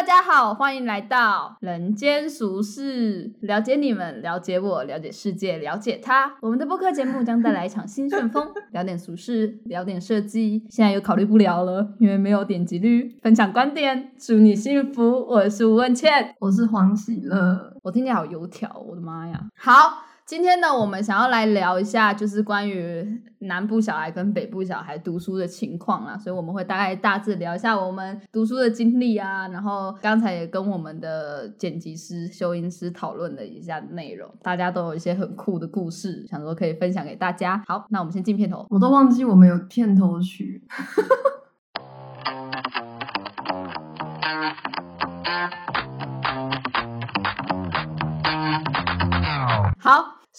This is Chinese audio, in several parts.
大家好，欢迎来到人间俗世，了解你们，了解我，了解世界，了解他。我们的播客节目将带来一场新旋风，聊点俗事，聊点设计。现在又考虑不了了，因为没有点击率。分享观点，祝你幸福。我是吴文倩，我是黄喜乐。我听起来好油条，我的妈呀！好。今天呢，我们想要来聊一下，就是关于南部小孩跟北部小孩读书的情况啦，所以我们会大概大致聊一下我们读书的经历啊，然后刚才也跟我们的剪辑师、修音师讨论了一下内容，大家都有一些很酷的故事，想说可以分享给大家。好，那我们先进片头，我都忘记我们有片头曲。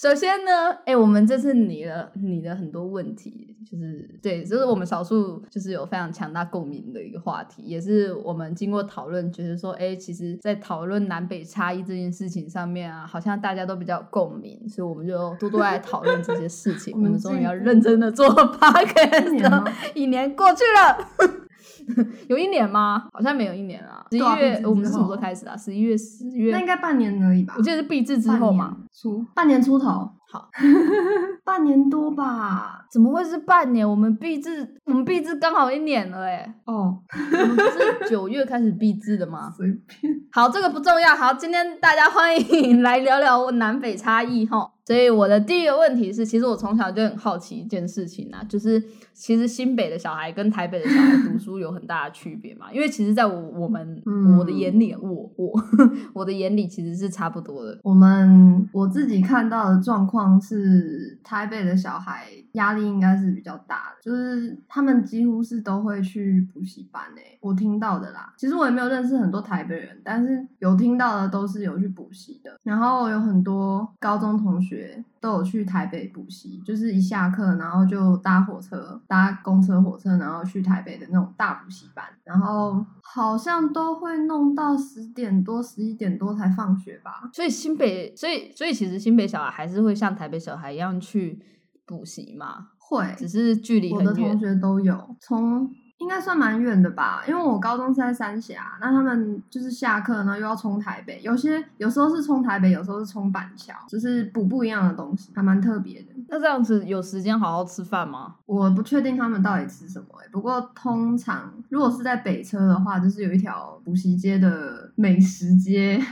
首先呢，哎，我们这次拟了拟了很多问题，就是对，就是我们少数就是有非常强大共鸣的一个话题，也是我们经过讨论，觉得说，哎，其实，在讨论南北差异这件事情上面啊，好像大家都比较有共鸣，所以我们就多多来讨论这些事情。我们终于要认真的做 podcast 了，一年过去了。有一年吗？好像没有一年啊。十一月，我们是什么时候开始啊？十一月、十月，那应该半年而已吧。我记得是闭制之后嘛，出半年出头。好，半年多吧？怎么会是半年？我们闭制，我们闭制刚好一年了，哎。哦，我们不是九月开始闭制的吗？随便。好，这个不重要。好，今天大家欢迎来聊聊南北差异哈。所以我的第一个问题是，其实我从小就很好奇一件事情啊，就是其实新北的小孩跟台北的小孩读书有很大的区别嘛？因为其实在我我们我的眼里，我我 我的眼里其实是差不多的。我们我自己看到的状况是，台北的小孩压力应该是比较大的，就是他们几乎是都会去补习班诶。我听到的啦，其实我也没有认识很多台北人，但是有听到的都是有去补习的，然后有很多高中同学。都有去台北补习，就是一下课然后就搭火车、搭公车、火车，然后去台北的那种大补习班，然后好像都会弄到十点多、十一点多才放学吧。所以新北，所以所以其实新北小孩还是会像台北小孩一样去补习嘛？会，只是距离我的同学都有从。应该算蛮远的吧，因为我高中是在三峡，那他们就是下课呢又要冲台北，有些有时候是冲台北，有时候是冲板桥，就是补不一样的东西，还蛮特别的。那这样子有时间好好吃饭吗？我不确定他们到底吃什么哎，不过通常如果是在北车的话，就是有一条补习街的美食街。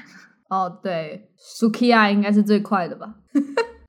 哦，对，Sukiya 应该是最快的吧。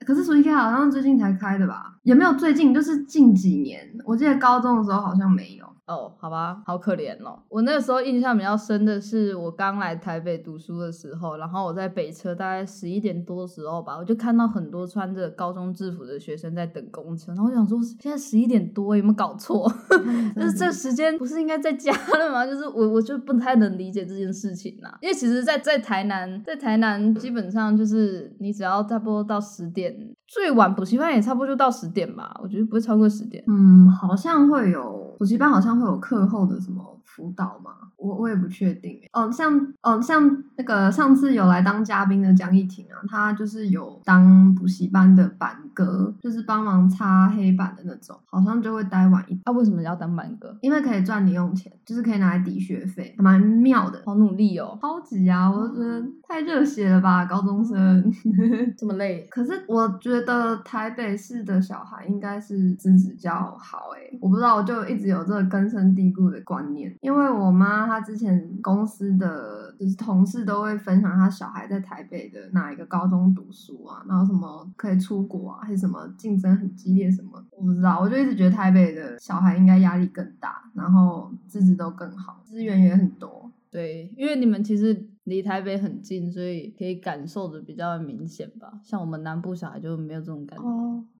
可是 Sukiya 好像最近才开的吧？也没有最近，就是近几年，我记得高中的时候好像没有。哦，好吧，好可怜哦。我那个时候印象比较深的是，我刚来台北读书的时候，然后我在北车大概十一点多的时候吧，我就看到很多穿着高中制服的学生在等公车。然后我想说，现在十一点多，有没有搞错？就是这时间不是应该在家了吗？就是我，我就不太能理解这件事情啦。因为其实，在在台南，在台南基本上就是你只要差不多到十点，最晚补习班也差不多就到十点吧。我觉得不会超过十点。嗯，好像会有补习班，好像。会有课后的什么辅导吗？我我也不确定。哦，像哦像那个上次有来当嘉宾的江一婷啊，她就是有当补习班的板哥，就是帮忙擦黑板的那种，好像就会待晚一。啊，为什么要当板哥？因为可以赚零用钱，就是可以拿来抵学费，蛮妙的。好努力哦，超级啊！我觉得太热血了吧，高中生 这么累。可是我觉得台北市的小孩应该是资质较好诶，我不知道，我就一直有这个根深蒂固的观念，因为我妈。她之前公司的就是同事都会分享她小孩在台北的哪一个高中读书啊，然后什么可以出国啊，还是什么竞争很激烈什么，我不知道。我就一直觉得台北的小孩应该压力更大，然后资质都更好，资源也很多。对，因为你们其实离台北很近，所以可以感受的比较明显吧。像我们南部小孩就没有这种感觉。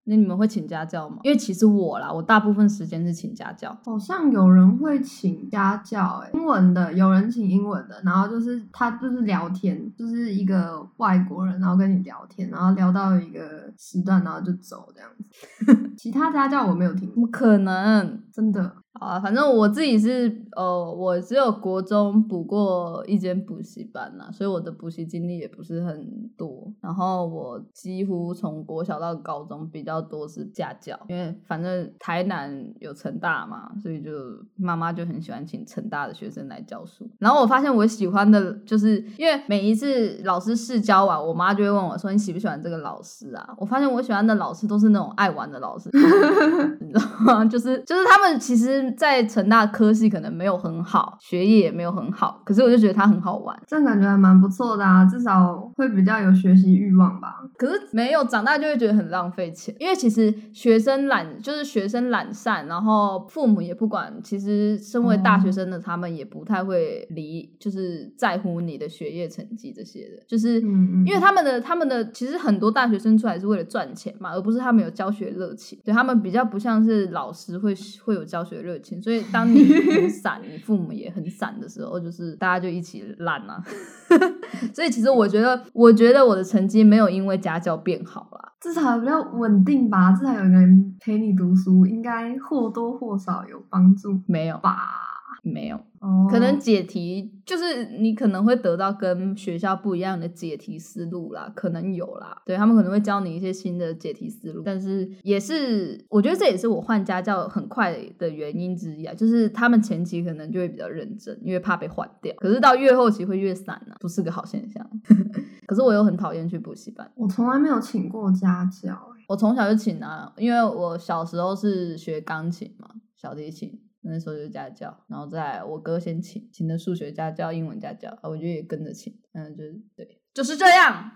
那你们会请家教吗？因为其实我啦，我大部分时间是请家教。好像有人会请家教，哎，英文的有人请英文的，然后就是他就是聊天，就是一个外国人，然后跟你聊天，然后聊到一个时段，然后就走这样子。其他家教我没有听，怎么可能？真的。啊，反正我自己是，呃，我只有国中补过一间补习班啦，所以我的补习经历也不是很多。然后我几乎从国小到高中比较。较多是家教，因为反正台南有成大嘛，所以就妈妈就很喜欢请成大的学生来教书。然后我发现我喜欢的，就是因为每一次老师试教完，我妈就会问我说：“你喜不喜欢这个老师啊？”我发现我喜欢的老师都是那种爱玩的老师，你知道吗？就是就是他们其实，在成大科系可能没有很好，学业也没有很好，可是我就觉得他很好玩。这样感觉还蛮不错的啊，至少会比较有学习欲望吧。可是没有长大就会觉得很浪费钱，因为其实学生懒就是学生懒散，然后父母也不管。其实身为大学生的他们也不太会理，就是在乎你的学业成绩这些的，就是因为他们的他们的其实很多大学生出来是为了赚钱嘛，而不是他们有教学热情。对他们比较不像是老师会会有教学热情，所以当你很 散，你父母也很散的时候，就是大家就一起烂啊。所以其实我觉得，我觉得我的成绩没有因为家教变好啦。至少比较稳定吧，至少有人陪你读书，应该或多或少有帮助没有，吧。没有，哦，可能解题就是你可能会得到跟学校不一样的解题思路啦，可能有啦。对他们可能会教你一些新的解题思路，但是也是我觉得这也是我换家教很快的原因之一啊，就是他们前期可能就会比较认真，因为怕被换掉，可是到越后期会越散啊，不是个好现象。可是我又很讨厌去补习班。我从来没有请过家教、欸，我从小就请啊，因为我小时候是学钢琴嘛，小提琴。那时候就是家教，然后在我哥先请，请的数学家教、英文家教，啊，我就也跟着请，嗯，就是对，就是这样。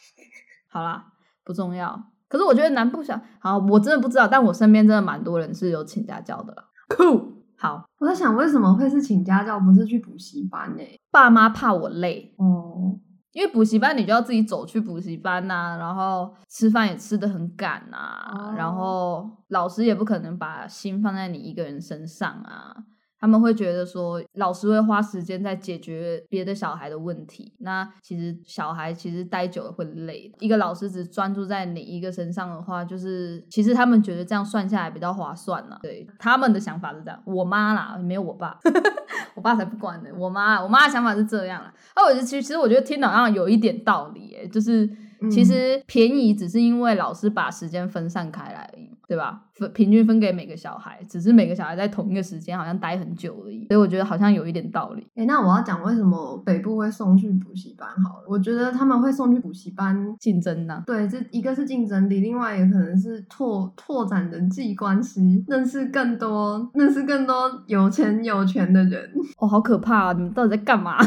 好啦，不重要。可是我觉得南部小，好，我真的不知道，但我身边真的蛮多人是有请家教的啦。酷，好，我在想为什么会是请家教，不是去补习班呢、爸妈怕我累，哦，因为补习班你就要自己走去补习班呐、然后吃饭也吃的很赶呐、哦然后老师也不可能把心放在你一个人身上啊。他们会觉得说，老师会花时间在解决别的小孩的问题。那其实小孩其实待久了会累。一个老师只专注在你一个身上的话，就是其实他们觉得这样算下来比较划算了。对，他们的想法是这样。我妈啦，没有我爸，我爸才不管呢。我妈，我妈的想法是这样啦。那我其实其实我觉得听好像有一点道理，诶，就是其嗯实便宜只是因为老师把时间分散开来而已，对吧？分平均分给每个小孩，只是每个小孩在同一个时间好像待很久而已，所以我觉得好像有一点道理。哎、那我要讲为什么北部会送去补习班好了。我觉得他们会送去补习班，竞争呢、对，这一个是竞争力，另外也可能是拓拓展人际关系，认识更多认识更多有钱有权的人。哦，好可怕啊！你们到底在干嘛？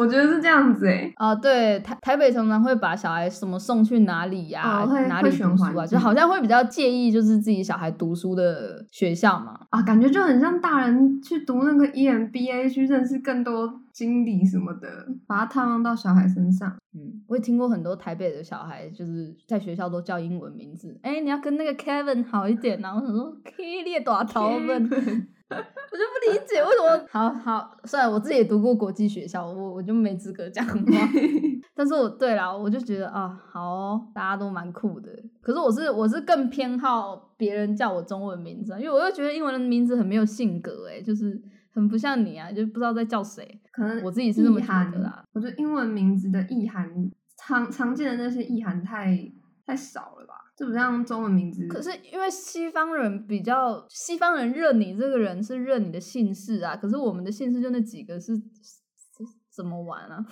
我觉得是这样子哎、啊，对，台台北常常会把小孩什么送去哪里呀、哦哪里读书啊，就好像会比较介意就是自己小孩读书的学校嘛。啊，感觉就很像大人去读那个 E EMBA 去认识更多经理什么的，把它套用到小孩身上。嗯，我也听过很多台北的小孩，就是在学校都叫英文名字。哎、你要跟那个 Kevin 好一点啊！我想说，K 列多头们，我就不理解为什么。好好，算了，我自己也读过国际学校，我我就没资格讲话。但是我对啦，我就觉得啊，好哦、大家都蛮酷的。可是我是我是更偏好别人叫我中文名字啊，因为我又觉得英文的名字很没有性格，哎，就是很不像你啊，就不知道在叫谁。可能我自己是这么觉意涵得啦。我觉得英文名字的意涵常常见的那些意涵太太少了吧？是不像中文名字。可是因为西方人比较，西方人认你这个人是认你的姓氏啊，可是我们的姓氏就那几个是，是怎么玩啊？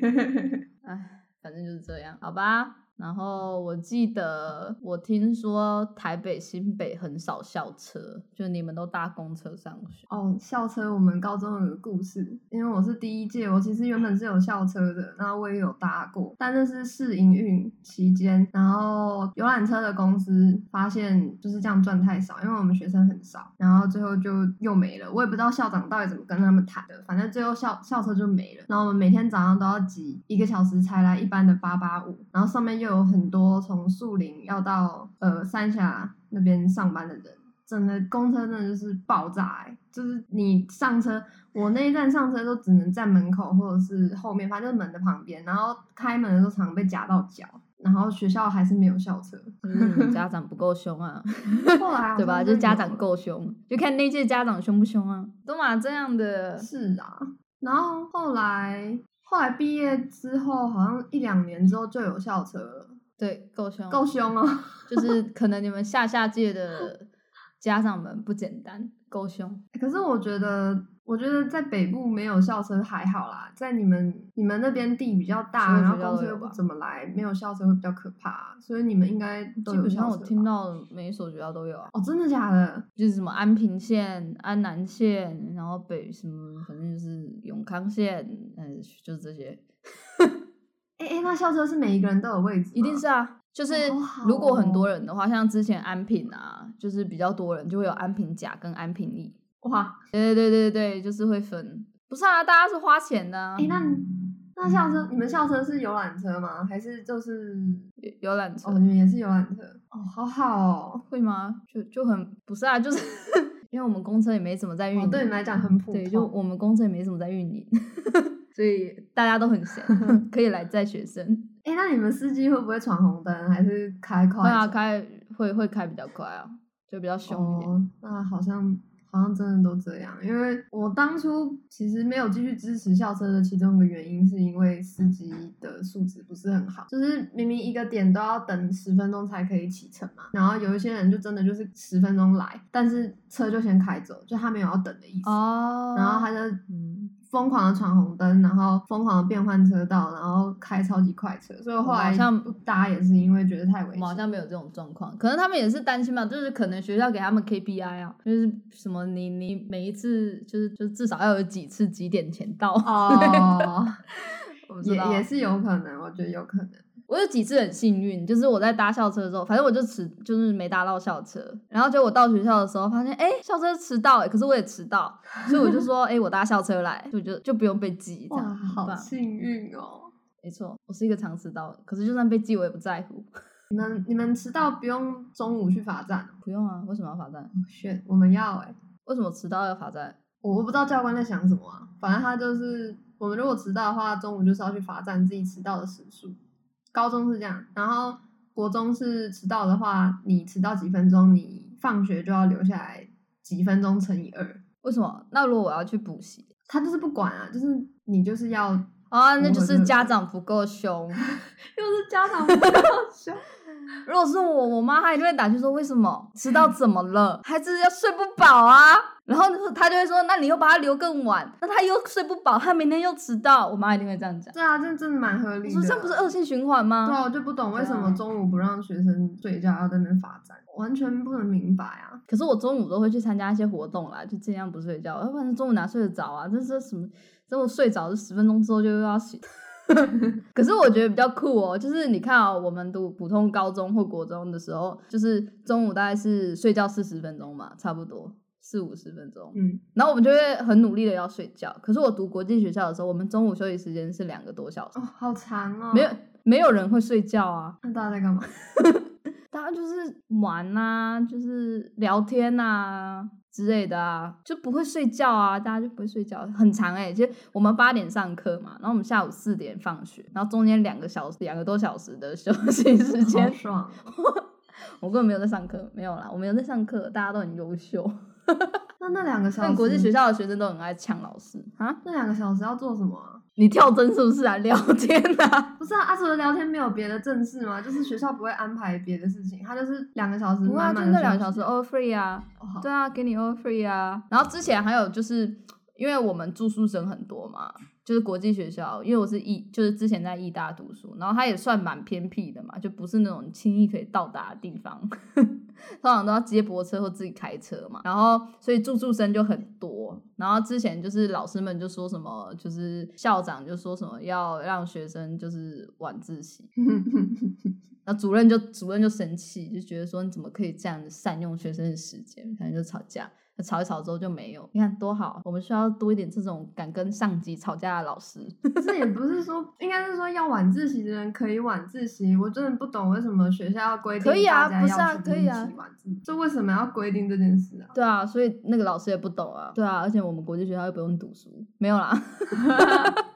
哎，反正就是这样，好吧。然后我记得我听说台北新北很少校车，就你们都搭公车上学。哦，校车我们高中有个故事，因为我是第一届，我其实原本是有校车的，然后我也有搭过，但那是试营运期间，然后游览车的公司发现就是这样赚太少，因为我们学生很少，然后最后就又没了，我也不知道校长到底怎么跟他们谈的，反正最后校校车就没了，然后我们每天早上都要挤一个小时才来一班的八八五，然后上面又有很多从树林要到呃三峡那边上班的人。整的公车真的就是爆炸哎、就是你上车，我那一站上车都只能站门口或者是后面，反正就是门的旁边，然后开门的时候常常被夹到脚，然后学校还是没有校车，就是家长不够凶啊 对吧？就是家长够凶，就看那届家长凶不凶啊，都嘛这样的。是啊，然后后来后来毕业之后，好像一两年之后就有校车了。对，够凶，够凶哦。就是 可能你们下下届的家长们不简单，够凶。可是我觉得，我觉得在北部没有校车还好啦，在你们你们那边地比较大，然后公车又不怎么来，没有校车会比较可怕，所以你们应该都有基本上我听到每一所学校都有啊，哦，真的假的？就是什么安平县、安南县，然后北什么，反正就是永康县，嗯，就是这些，哎哎，那校车是每一个人都有位置？一定是啊。就是如果很多哦人的话，像之前安平啊，就是比较多人，就会有安平甲跟安平乙。哇，对对对对对，就是会分。不是啊，大家是花钱的、啊。哎，那那校车，你们校车是游览车吗？还是就是游游览车、哦，你们也是游览车？哦，好好哦。会吗？就就很不是啊，就是 因为我们公车也没怎么在运营，哦，对你们来讲很普通。对，就我们公车也没怎么在运营，所以大家都很闲，可以来载学生。哎，那你们司机会不会闯红灯，还是开快会啊，走开会会开比较快啊，就比较凶一点。哦，那好像好像真的都这样，因为我当初其实没有继续支持校车的其中一个原因，是因为司机的素质不是很好，就是明明一个点都要等十分钟才可以启程嘛，然后有一些人就真的就是十分钟来，但是车就先开走，就他没有要等的意思，哦，然后他就嗯，疯狂的闯红灯，然后疯狂的变换车道，然后开超级快车，所以我后来好像不搭也是因为觉得太危险。我好像没有这种状况，可能他们也是担心吧，就是可能学校给他们 KPI 啊，就是什么你你每一次就是就至少要有几次几点前到，哦，也也是有可能，我觉得有可能。我有几次很幸运，就是我在搭校车的时候，反正我就迟，就是没搭到校车，然后就我到学校的时候发现，哎、校车迟到、欸，可是我也迟到，所以我就说，哎、我搭校车来，就就就不用被记，这哇，样好幸运哦！没错，我是一个常迟到的，可是就算被记，我也不在乎，你们你们迟到不用中午去罚站哦不用啊，为什么要罚站？？shit，我们要哎、为什么迟到要罚站？我不知道教官在想什么啊，反正他就是我们如果迟到的话，中午就是要去罚站自己迟到的时数。高中是这样，然后国中是迟到的话，你迟到几分钟，你放学就要留下来几分钟乘以二。为什么？那如果我要去补习他就是不管啊，就是你就是要，啊，那就是家长不够凶。是家长不够凶。如果是我，我妈她一定会打去说为什么迟到怎么了？孩子要睡不饱啊。然后他就会说，那你又把他留更晚，那他又睡不饱，他明天又迟到。我妈一定会这样讲。对啊，这真的蛮合理的。说这不是恶性循环吗？对啊，我就不懂为什么中午不让学生睡觉，要在那边罚站，完全不能明白啊！可是我中午都会去参加一些活动啦，就尽量不睡觉，要不然中午哪睡得着啊？这是什么？等我睡着，十分钟之后就又要醒。可是我觉得比较酷哦，就是你看哦，我们读普通高中或国中的时候，就是中午大概是睡觉四十分钟嘛，差不多四五十分钟。嗯，然后我们就会很努力的要睡觉。可是我读国际学校的时候，我们中午休息时间是两个多小时，哦，好长哦。没有没有人会睡觉啊，那大家在干嘛？大家就是玩啊，就是聊天啊之类的啊，就不会睡觉啊，大家就不会睡觉，很长哎、其实我们八点上课嘛，然后我们下午四点放学，然后中间两个小时、两个多小时的休息时好间，爽！我根本没有在上课，没有啦，我没有在上课，大家都很优秀。那那两个小时，但国际学校的学生都很爱呛老师啊，那两个小时要做什么啊？你跳针是不是啊？聊天啊？不是啊，啊，除了聊天没有别的正事吗？就是学校不会安排别的事情，他就是两个小时不会啊，就满满的那两个小时 all free 啊。对啊，给你 all free 啊。然后之前还有就是，因为我们住宿生很多嘛，就是国际学校，因为我是艺，就是之前在艺大读书，然后它也算蛮偏僻的嘛，就不是那种轻易可以到达的地方，通常都要接驳车或自己开车嘛。然后所以住宿生就很多。然后之前就是老师们就说什么，就是校长就说什么要让学生就是晚自习，然后主任就主任就生气，就觉得说你怎么可以这样子善用学生的时间，反正就吵架。那吵一吵之后就没有，你看多好，我们需要多一点这种敢跟上级吵架的老师。这也不是说，应该是说要晚自习的人可以晚自习。我真的不懂为什么学校要规定可以啊大家不是啊要去可以啊一起晚自习，这为什么要规定这件事啊？对啊，所以那个老师也不懂啊。对啊，而且我们国际学校又不用读书，没有啦。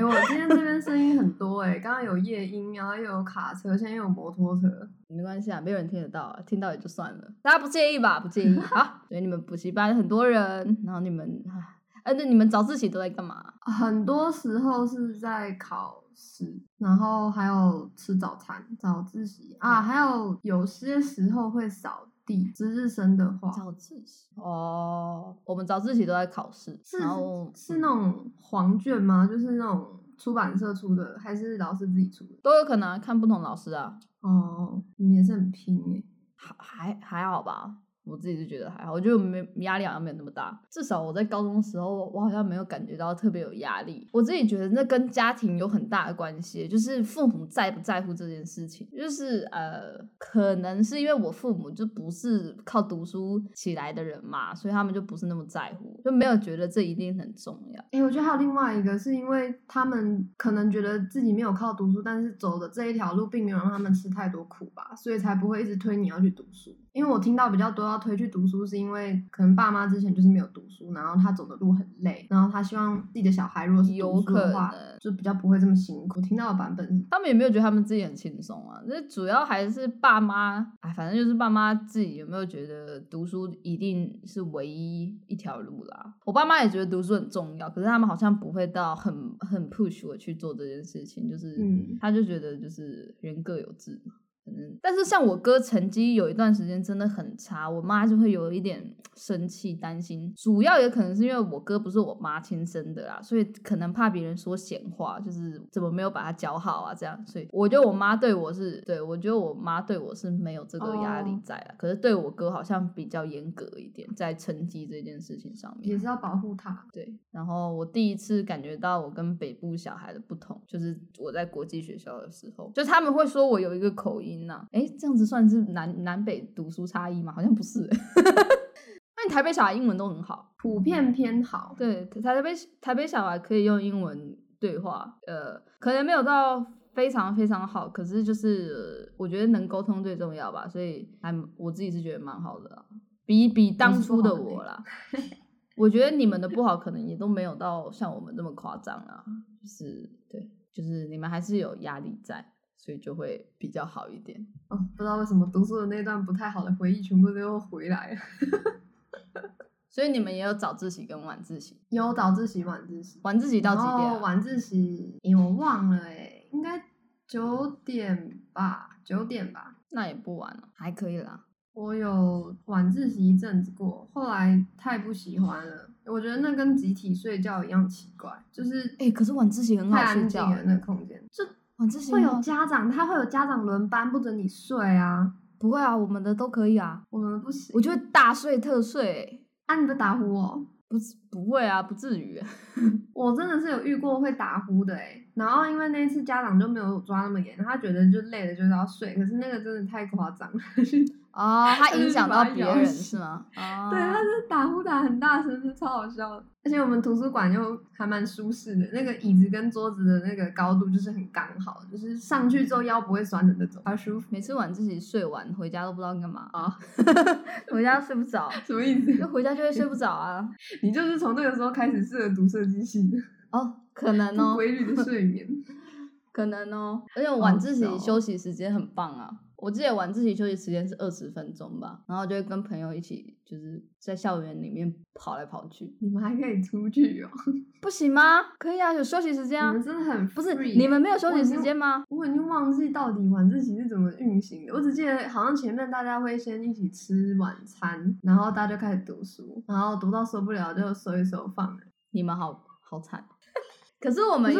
哎、我今天这边声音很多哎、刚刚有夜莺，然后又有卡车，现在又有摩托车。没关系啊，没有人听得到啊，听到也就算了，大家不介意吧？不介意好。所以你们补习班很多人，然后你们啊哎，那你们早自习都在干嘛？很多时候是在考试，然后还有吃早餐、早自习啊，还有有些时候会扫地。值日生的话，早自习哦，我们早自习都在考试，是然后是那种黄卷吗？就是那种出版社出的，还是老师自己出的？都有可能啊看不同老师啊，哦，你们也是很拼诶。还还还好吧。我自己就觉得还好，我觉得没压力好像没有那么大。至少我在高中时候，我好像没有感觉到特别有压力。我自己觉得那跟家庭有很大的关系，就是父母在不在乎这件事情。就是呃，可能是因为我父母就不是靠读书起来的人嘛，所以他们就不是那么在乎，就没有觉得这一定很重要。哎、我觉得还有另外一个，是因为他们可能觉得自己没有靠读书，但是走的这一条路并没有让他们吃太多苦吧，所以才不会一直推你要去读书。因为我听到比较多要推去读书，是因为可能爸妈之前就是没有读书，然后他走的路很累，然后他希望自己的小孩如果是有读书的话，就比较不会这么辛苦。我听到的版本他们也没有觉得他们自己很轻松啊，那主要还是爸妈，哎，反正就是爸妈自己有没有觉得读书一定是唯一一条路啦。我爸妈也觉得读书很重要，可是他们好像不会到很很 push 我去做这件事情，就是，嗯他就觉得就是人各有志嘛。可能，但是像我哥成绩有一段时间真的很差，我妈就会有一点生气、担心。主要也可能是因为我哥不是我妈亲生的啦，所以可能怕别人说闲话，就是怎么没有把他教好啊，这样。所以我觉得我妈对我是对我觉得我妈对我是没有这个压力哦在啊，可是对我哥好像比较严格一点，在成绩这件事情上面也。是要保护他。对，然后我第一次感觉到我跟北部小孩的不同，就是我在国际学校的时候，就他们会说我有一个口音呐、诶，这样子算是南南北读书差异吗？好像不是、那你台北小孩英文都很好，普遍偏好，对，台北台北小孩可以用英文对话，呃，可能没有到非常非常好，可是就是、呃我觉得能沟通最重要吧，所以还我自己是觉得蛮好的啦，比比当初的我啦。我觉得你们的不好可能也都没有到像我们这么夸张啊，就是对，就是你们还是有压力在，所以就会比较好一点。哦，不知道为什么读书的那段不太好的回忆全部都又回来了。所以你们也有早自习跟晚自习，有早自习、晚自习，晚自习到几点？晚自习，诶我忘了哎，应该九点吧，九点吧。那也不晚了，还可以啦。我有晚自习一阵子过，后来太不喜欢了。我觉得那跟集体睡觉一样奇怪，就是哎、可是晚自习很好睡觉、安静了那个空间，就晚自习会有家长，他会有家长轮班，不准你睡啊。不会啊，我们的都可以啊。我们不行，我就会大睡特睡、欸啊，你不打呼哦。不是不会啊，不至于。我真的是有遇过会打呼的哎，然后因为那一次家长就没有抓那么严，他觉得就累了就是要睡，可是那个真的太夸张了。哦，它他影响到别人是吗？哦，对，他是打呼打很大声，是超好笑的。而且我们图书馆又还蛮舒适的，那个椅子跟桌子的那个高度就是很刚好，就是上去之后腰不会酸的那种，好舒服。每次晚自习睡完回家都不知道干嘛，啊，回家睡不着，什么意思？就回家就会睡不着啊。你就是从那个时候开始适合读设计系的，哦，可能不哦，规律的睡眠。可能哦。而且我晚自习休息时间很棒啊。我记得晚自习休息时间是二十分钟吧，然后就会跟朋友一起，就是在校园里面跑来跑去。你们还可以出去哦，不行吗？可以啊，有休息时间啊你们。真的很不是你们没有休息时间吗？我已经忘记到底晚自习是怎么运行的，我只记得好像前面大家会先一起吃晚餐，然后大家就开始读书，然后读到受不了就收一收放人。你们好好惨。可是我们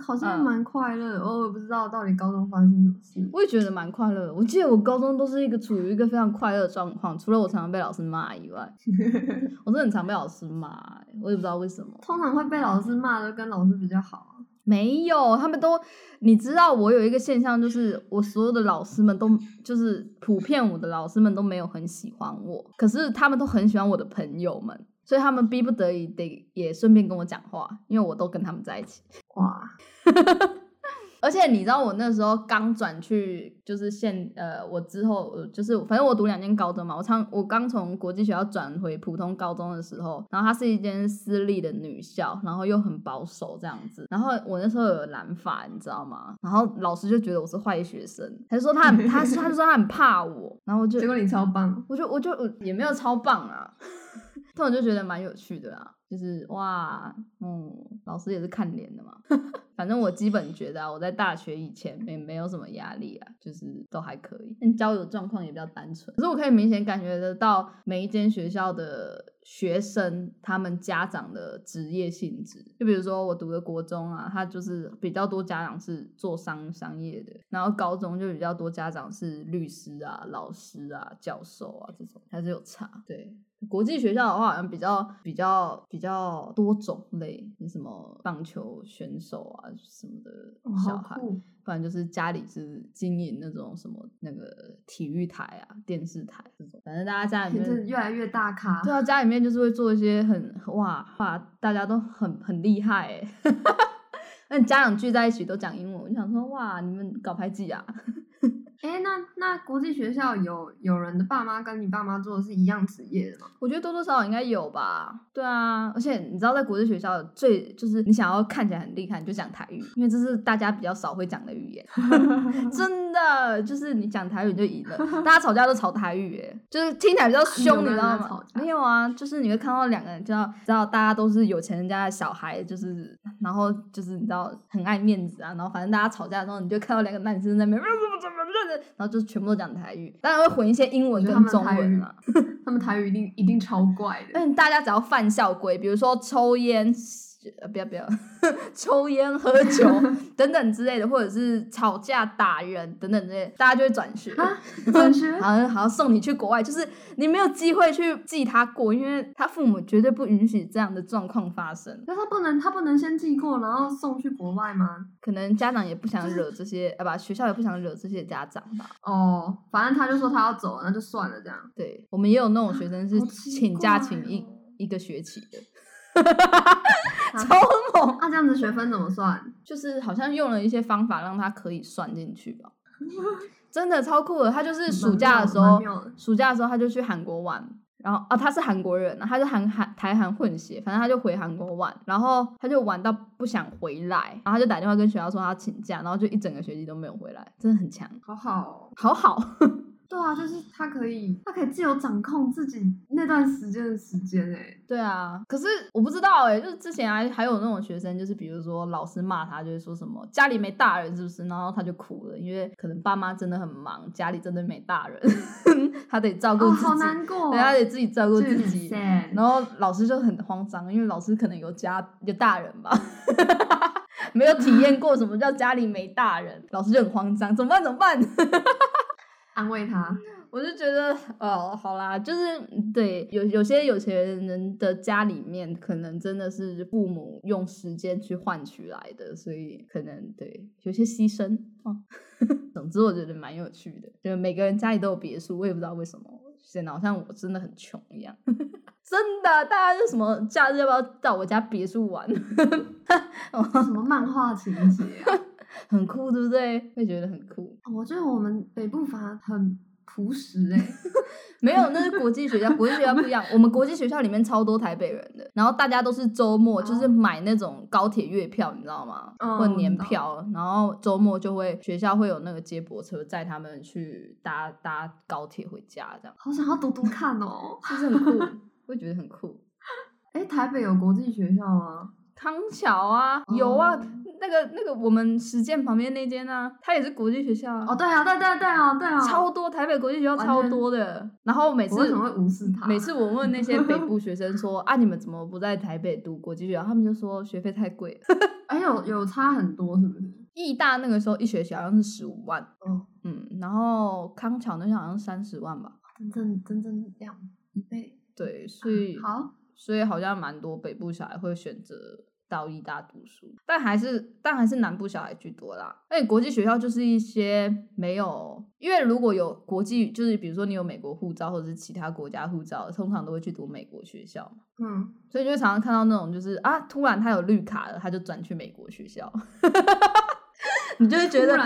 好像嗯蛮快乐的，我也不知道到底高中发生什么事。我也觉得蛮快乐的。我记得我高中都是一个处于一个非常快乐的状况，除了我常常被老师骂以外，我真的很常被老师骂、欸我也不知道为什么。通常会被老师骂的跟老师比较好啊。没有，他们都，你知道，我有一个现象，就是我所有的老师们都，就是普遍我的老师们都没有很喜欢我，可是他们都很喜欢我的朋友们，所以他们逼不得已得也顺便跟我讲话，因为我都跟他们在一起。哇，而且你知道，我那时候刚转去，就是现呃，我之后呃就是反正我读两间高中嘛，我常我刚从国际学校转回普通高中的时候，然后它是一间私立的女校，然后又很保守这样子，然后我那时候有染发，你知道吗？然后老师就觉得我是坏学生，他就说他很他他就说他很怕我，然后我就结果你超棒，我就我就也没有超棒啊。突然就觉得蛮有趣的啦，就是哇，嗯，老师也是看脸的嘛。反正我基本觉得啊，我在大学以前没没有什么压力啊，就是都还可以。但交友状况也比较单纯，可是我可以明显感觉得到每一间学校的学生他们家长的职业性质。就比如说我读的国中啊，他就是比较多家长是做商商业的，然后高中就比较多家长是律师啊、老师啊、教授啊这种，还是有差。对。国际学校的话，好像比较比较比较多种类，什么棒球选手啊什么的小孩，不然就是家里是经营那种什么那个体育台啊、电视台这种，反正大家家里面越来越大咖。对啊，家里面就是会做一些很哇哇，大家都很很厉害哎。那家长聚在一起都讲英文，我就想说哇，你们搞排挤啊？哎，那那国际学校有有人的爸妈跟你爸妈做的是一样职业的吗？我觉得多多少少应该有吧。对啊，而且你知道，在国际学校最就是你想要看起来很厉害，你就讲台语，因为这是大家比较少会讲的语言。真的，就是你讲台语就赢了。大家吵架都吵台语，哎，就是听起来比较凶，你知道吗？没有啊，就是你会看到两个人，知道知道大家都是有钱人家的小孩，就是然后就是你知道很爱面子啊，然后反正大家吵架的时候，你就看到两个男生在那边。然后就全部都讲台语，当然会混一些英文跟中文了。他们台语一定一定超怪的。但大家只要犯校规，比如说抽烟。呃，不要不要，抽烟、喝酒 等等之类的，或者是吵架、打人等等之类，大家就会转学。转学，好像好像送你去国外，就是你没有机会去记他过，因为他父母绝对不允许这样的状况发生。那他不能，他不能先记过，然后送去国外吗？可能家长也不想惹这些，呃，不，学校也不想惹这些家长吧。哦，反正他就说他要走，那就算了，这样。对，我们也有那种学生是请假请一一个学期的。超猛！那这样子学分怎么算？就是好像用了一些方法让他可以算进去吧。真的超酷的，他就是暑假的时候，暑假的时候他就去韩国玩，然后啊他是韩国人，他是韩韩台韩混血，反正他就回韩国玩，然后他就玩到不想回来，然后他就打电话跟学校说他请假，然后就一整个学期都没有回来，真的很强，好好好好。对啊，就是他可以，他可以自由掌控自己那段时间的时间哎。对啊，可是我不知道哎，就是之前还还有那种学生，就是比如说老师骂他，就是说什么家里没大人是不是？然后他就哭了，因为可能爸妈真的很忙，家里真的没大人，他得照顾自己，好难过，他得自己照顾自己。然后老师就很慌张，因为老师可能有家有大人吧，没有体验过什么叫家里没大人，老师就很慌张，怎么办？怎么办？安慰他，我就觉得哦，好啦，就是对有有些有钱人的家里面，可能真的是父母用时间去换取来的，所以可能对有些牺牲啊。总之，我觉得蛮有趣的，就每个人家里都有别墅，我也不知道为什么，显得好像我真的很穷一样。真的，大家就什么假日要不要到我家别墅玩？什么漫画情节啊？很酷，对不对？会觉得很酷。我觉得我们北部反而很朴实哎，没有，那是国际学校，国际学校不一样。我们国际学校里面超多台北人的，然后大家都是周末就是买那种高铁月票，你知道吗？或年票，然后周末就会学校会有那个接驳车载他们去搭搭高铁回家，这样。好想要读读看哦，是不是很酷？会觉得很酷。哎，台北有国际学校吗？康桥啊，有啊。那个那个，我们实践旁边那间呢，它也是国际学校哦，对啊，对对对啊，对啊，超多台北国际学校超多的。然后每次为什么会无视他？每次我问那些北部 学生说啊，你们怎么不在台北读国际学校？他们就说学费太贵。哎，有有差很多是不是？义大那个时候一学期好像是十五万，嗯嗯，然后康桥那些好像三十万吧，真正真正两一倍。对，所以好，所以好像蛮多北部小孩会选择。到艺大读书，但还是但还是南部小孩居多啦。而且国际学校就是一些没有，因为如果有国际，就是比如说你有美国护照或者是其他国家护照，通常都会去读美国学校嘛。嗯，所以就会常常看到那种就是啊，突然他有绿卡了，他就转去美国学校。你就会觉得，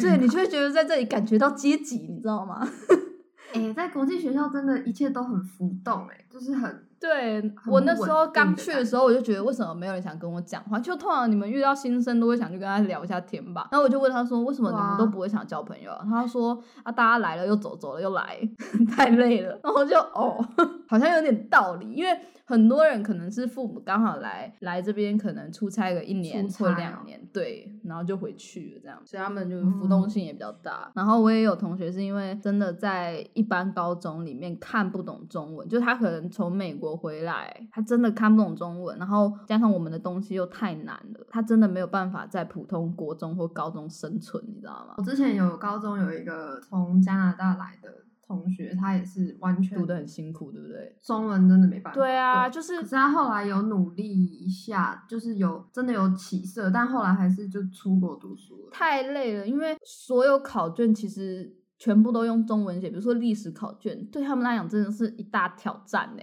对你就会觉得在这里感觉到阶级，你知道吗？哎，在国际学校真的一切都很浮动，哎，就是很。对我那时候刚去的时候，我就觉得为什么没有人想跟我讲话？就通常你们遇到新生都会想去跟他聊一下天吧。然后我就问他说：“为什么你们都不会想交朋友？”他说：“啊，大家来了又走，走了又来，太累了。”然后就哦，好像有点道理，因为很多人可能是父母刚好来来这边，可能出差个一年或两年，对，然后就回去了这样，所以他们就是浮动性也比较大。然后我也有同学是因为真的在一般高中里面看不懂中文，就他可能从美国回来，他真的看不懂中文，然后加上我们的东西又太难了，他真的没有办法在普通国中或高中生存，你知道吗我？之前有高中有一个从加拿大来的同学，他也是完全读的很辛苦，对不对？中文真的没办法。对啊，就是可是他后来有努力一下，就是有真的有起色，但后来还是就出国读书了。太累了，因为所有考卷其实全部都用中文写，比如说历史考卷，对他们来讲真的是一大挑战呢。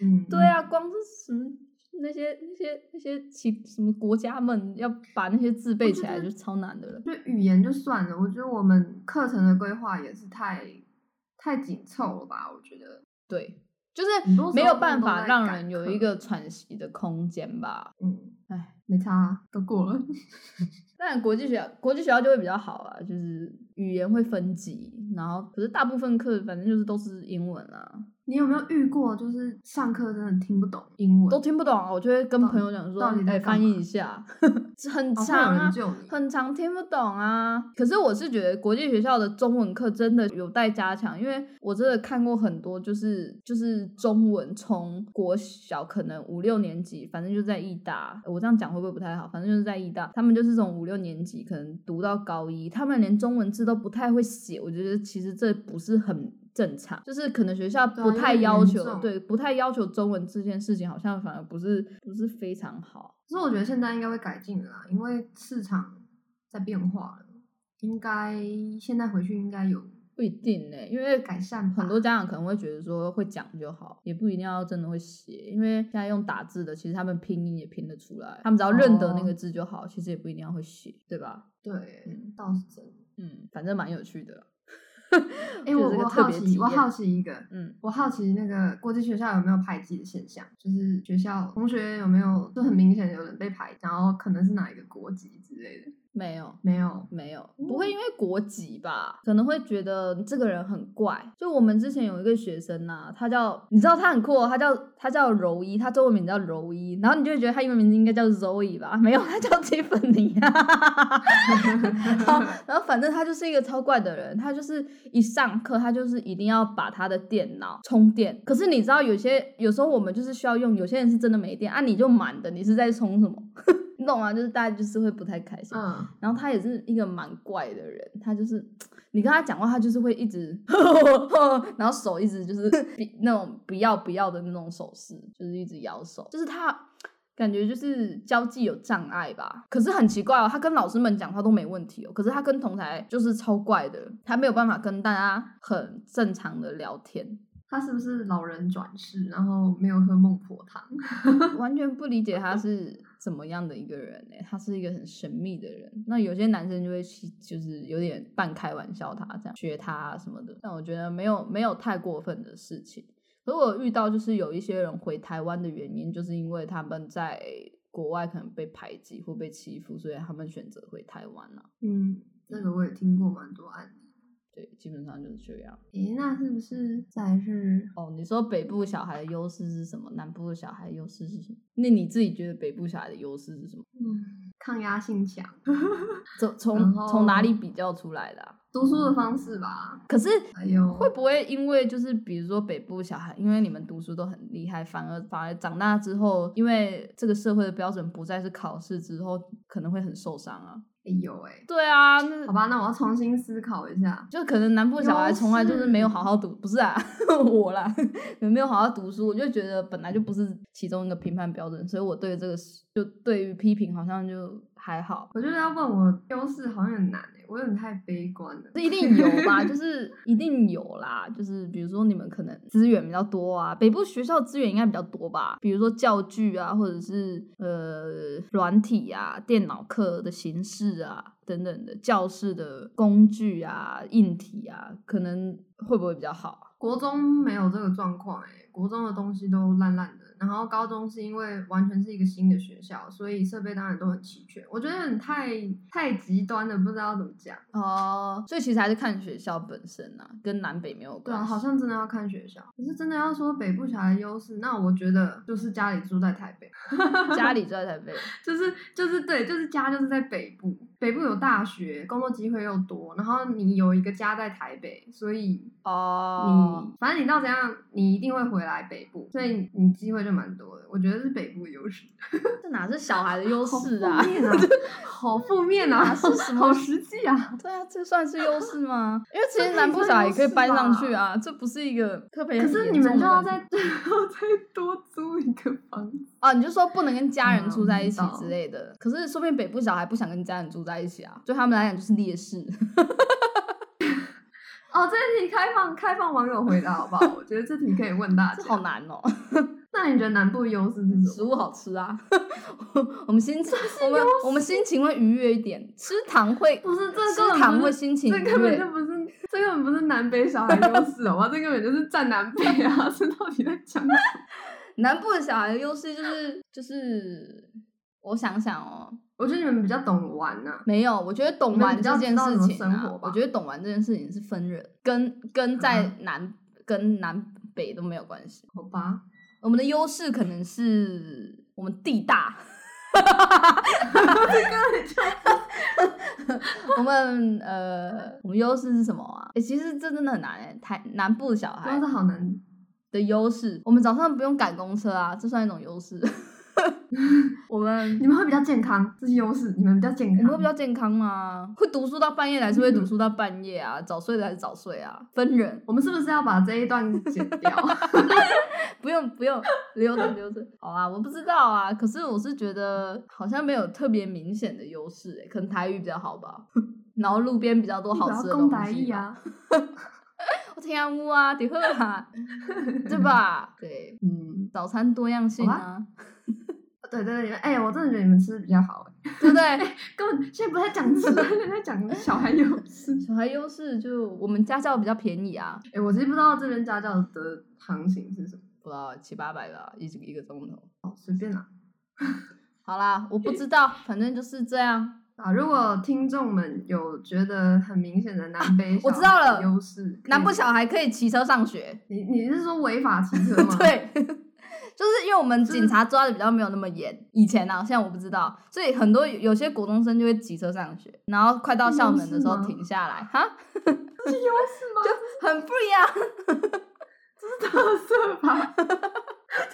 嗯，对啊，光是什么那些那些那些其什么国家们要把那些字背起来就超难的了。就语言就算了，我觉得我们课程的规划也是太太紧凑了吧？我觉得，对，就是没有办法让人有一个喘息的空间吧。嗯，哎，没差啊，都过了。但国际学校国际学校就会比较好啊，就是语言会分级，然后可是大部分课反正就是都是英文啊。你有没有遇过，就是上课真的听不懂英文，都听不懂啊，我就会跟朋友讲说，哎、翻译一下，很长啊？很长听不懂啊。可是我是觉得国际学校的中文课真的有待加强，因为我真的看过很多，就是就是中文从国小可能五六年级，反正就在义大，我这样讲会不会不太好？反正就是在义大，他们就是从五六年级可能读到高一，他们连中文字都不太会写。我觉得其实这不是很。正常，就是可能学校不太要求，对，不太要求中文这件事情，好像反而不是不是非常好。可是我觉得现在应该会改进了啦，因为市场在变化了，应该现在回去应该有不一定呢、因为改善很多家长可能会觉得说会讲就好，也不一定要真的会写，因为现在用打字的，其实他们拼音也拼得出来，他们只要认得那个哦字就好，其实也不一定要会写，对吧？对嗯，倒是真的。嗯，反正蛮有趣的啦。哎、就是个我我好奇，我好奇一个，嗯，我好奇那个国际学校有没有排挤的现象？就是学校同学有没有就很明显有人被排挤，然后可能是哪一个国籍之类的？没有。没有，没有，不会因为国籍吧？可能会觉得这个人很怪。就我们之前有一个学生呐、他叫你知道他很酷、哦，他叫他叫柔一，他中文名叫柔一，然后你就会觉得他英文名字应该叫 Zoe 吧？没有，他叫 Tiffany。好，然后反正他就是一个超怪的人，他就是一上课他就是一定要把他的电脑充电。可是你知道有些有时候我们就是需要用，有些人是真的没电啊，你就满的，你是在充什么？你懂吗？就是大家就是会不太开心。嗯，然后他也是一个蛮怪的人，他就是你跟他讲话，他就是会一直，然后手一直就是 比那种不要不要的那种手势，就是一直摇手，就是他感觉就是交际有障碍吧。可是很奇怪哦，他跟老师们讲话都没问题哦，可是他跟同台就是超怪的，他没有办法跟大家很正常的聊天。他是不是老人转世，然后没有喝孟婆汤？完全不理解他是怎么样的一个人呢、他是一个很神秘的人。那有些男生就会去，就是有点半开玩笑他这样学他啊什么的。但我觉得没有没有太过分的事情。如果遇到就是有一些人回台湾的原因，就是因为他们在国外可能被排挤或被欺负，所以他们选择回台湾了、嗯，这个我也听过蛮多案例。对，基本上就是这样。诶，那是不是再是哦，你说北部小孩的优势是什么？南部的小孩的优势是什么？那你自己觉得北部小孩的优势是什么？嗯抗压性强，从从哪里比较出来的、啊？读书的方式吧？可是哎呦会不会因为就是比如说北部小孩，因为你们读书都很厉害，反而反而长大之后，因为这个社会的标准不再是考试之后，可能会很受伤啊？诶有哎，对啊，那好吧，那我要重新思考一下。就可能南部小孩从来就是没有好好读，不是啊，我啦，没有好好读书，我就觉得本来就不是其中一个评判标准，所以我对这个就对于批评好像就还好。我觉得要问我优势好像很难诶，我有点太悲观了。这一定有吧，就 是一定有啦。就是比如说你们可能资源比较多啊，北部学校资源应该比较多吧，比如说教具啊，或者是呃软体啊、电脑课的形式啊等等的，教室的工具啊、硬体啊，可能会不会比较好啊？国中没有这个状况诶，国中的东西都烂烂的，然后高中是因为完全是一个新的学校，所以设备当然都很齐全。我觉得很太太极端了，不知道怎么讲。哦，所以其实还是看学校本身啊，跟南北没有对啊，关系。好像真的要看学校。可是真的要说北部小孩的优势，那我觉得就是家里住在台北，家里住在台北，就是就是对，就是家就是在北部，北部有大学，工作机会又多，然后你有一个家在台北，所以哦你，反正你到怎样，你一定会回来北部，所以你机会就蛮多的。我觉得是北部的优势。这哪是小孩的优势啊 好？负面啊，是什么好实际啊？对啊，这算是优势吗？因为其实南部小孩也可以搬上去啊，这不是一个特别可是你们就要在再最后再多租一个房子。啊，你就说不能跟家人嗯住在一起之类的。可是说不定北部小孩不想跟家人住在一起啊，对他们来讲就是劣势。哦，这一题开放开放网友回答好不好？我觉得这题可以问大这家。好难哦，那你觉得南部优势是什么？食物好吃啊，我们心情我们我们心情会愉悦一点，吃糖会不是，这吃糖会心情愉这根本就。不是，这根本不是南北小孩优势好吧？这根本就是占南北啊！这到底在讲什么？南部的小孩优势就是就是，我想想哦，我觉得你们比较懂玩呐、没有，我觉得懂玩这件事情我觉得懂玩这件事情是分人，跟跟在啊南、跟南北都没有关系。好吧？我们的优势可能是我们地大，我们呃，我们优势是什么啊？哎、其实这真的很难哎、台南部的小孩真的好难。的优势，我们早上不用赶公车啊，这算一种优势。我们你们会比较健康，这是优势。你们比较健康，我们会比较健康吗？会读书到半夜的还是会读书到半夜啊？早睡的还是早睡啊？分人，我们是不是要把这一段剪掉？不用不用，留着留着。好啊，我不知道啊，可是我是觉得好像没有特别明显的优势诶，可能台语比较好吧。然后路边比较多好吃的东西啊。我听啊呜啊，的喝啊，对吧？对，嗯，早餐多样性啊，对对对，哎、我真的觉得你们吃的比较好，哎对不对？根本现在不在讲吃，在讲小孩优势。小孩优势就我们家教比较便宜啊，哎、我其实不知道这边家教的行情是什么，不知道七八百吧，一一个钟头。哦，随便啦。好啦，我不知道，反正就是这样。啊，如果听众们有觉得很明显的南北、我知道了优势，南部小孩可以骑车上学，你你是说违法骑车 吗？，对，就是因为我们警察抓的比较没有那么严，以前啊，现在我不知道，所以很多有有些国中生就会骑车上学，然后快到校门的时候停下来，哈，这是优势吗？很 free 啊，这是特色吧？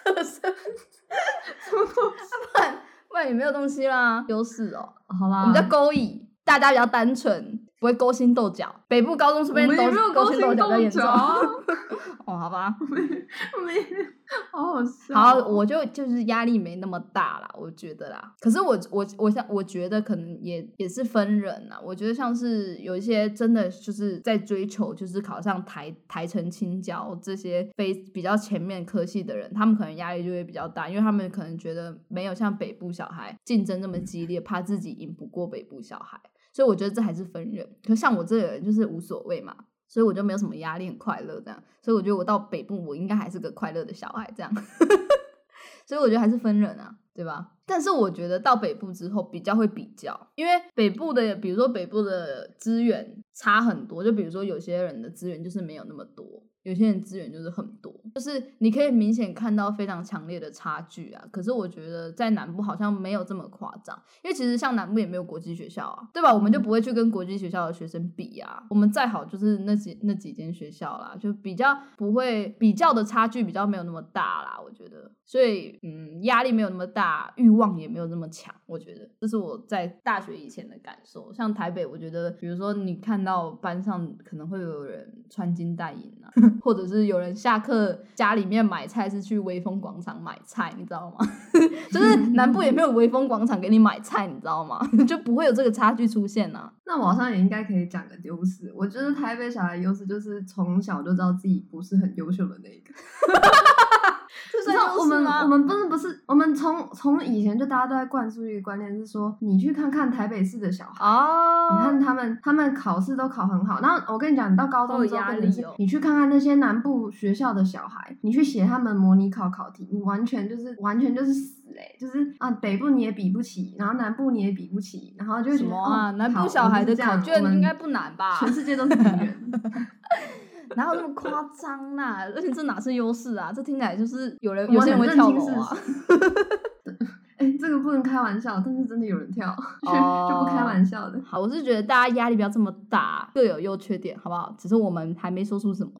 特色，什么东西？不然不然也没有东西啦，优势哦，好啦，我们叫勾引，大家比较单纯，不会勾心斗角。北部高中是不是勾我们也没有勾心斗斗角比较严重？哦，好吧，我们好好笑哦。好，我就就是压力没那么大啦，我觉得啦。可是我我我想，我觉得可能也也是分人啦。我觉得像是有一些真的就是在追求，就是考上台台城青交这些非比较前面科系的人，他们可能压力就会比较大，因为他们可能觉得没有像北部小孩竞争那么激烈，怕自己赢不过北部小孩。所以我觉得这还是分人。可像我这个人就是无所谓嘛，所以我就没有什么压力，很快乐这样。所以我觉得我到北部，我应该还是个快乐的小孩这样。所以我觉得还是分人啊，对吧？但是我觉得到北部之后比较会比较，因为北部的，比如说北部的资源差很多，就比如说有些人的资源就是没有那么多，有些人资源就是很多，就是你可以明显看到非常强烈的差距啊。可是我觉得在南部好像没有这么夸张，因为其实像南部也没有国际学校啊，对吧？我们就不会去跟国际学校的学生比啊。我们再好就是那几那几间学校啦，就比较不会比较的差距比较没有那么大啦，我觉得。所以嗯，压力没有那么大，欲望也没有那么强，我觉得这是我在大学以前的感受。像台北，我觉得比如说你看到班上可能会有人穿金戴银啊，或者是有人下课家里面买菜是去威风广场买菜，你知道吗？就是南部也没有威风广场给你买菜，你知道吗？就不会有这个差距出现啊。那网上也应该可以讲个优势。我觉得台北小孩优势就是从小就知道自己不是很优秀的那一个。这算你知道我们我们不是不是，我们从从以前就大家都在灌输一个观念，是说你去看看台北市的小孩。哦，你看他们，他们考试都考很好。然后我跟你讲，你到高中之后都有压变成是力哦你去看看那些南部学校的小孩，你去写他们模拟考考题，你完全就是完全就是死嘞、就是啊，北部你也比不起，然后南部你也比不起，然后就什觉得么啊？哦南部小孩的考卷应该不难吧？全世界都是敌人。哪有那么 夸张啦？而且这哪是优势啊？这听起来就是有人有些人会跳楼啊。哎、这个不能开玩笑，但是真的有人跳，就 哦就不开玩笑的。好，我是觉得大家压力不要这么大，各有优缺点，好不好？只是我们还没说出什么。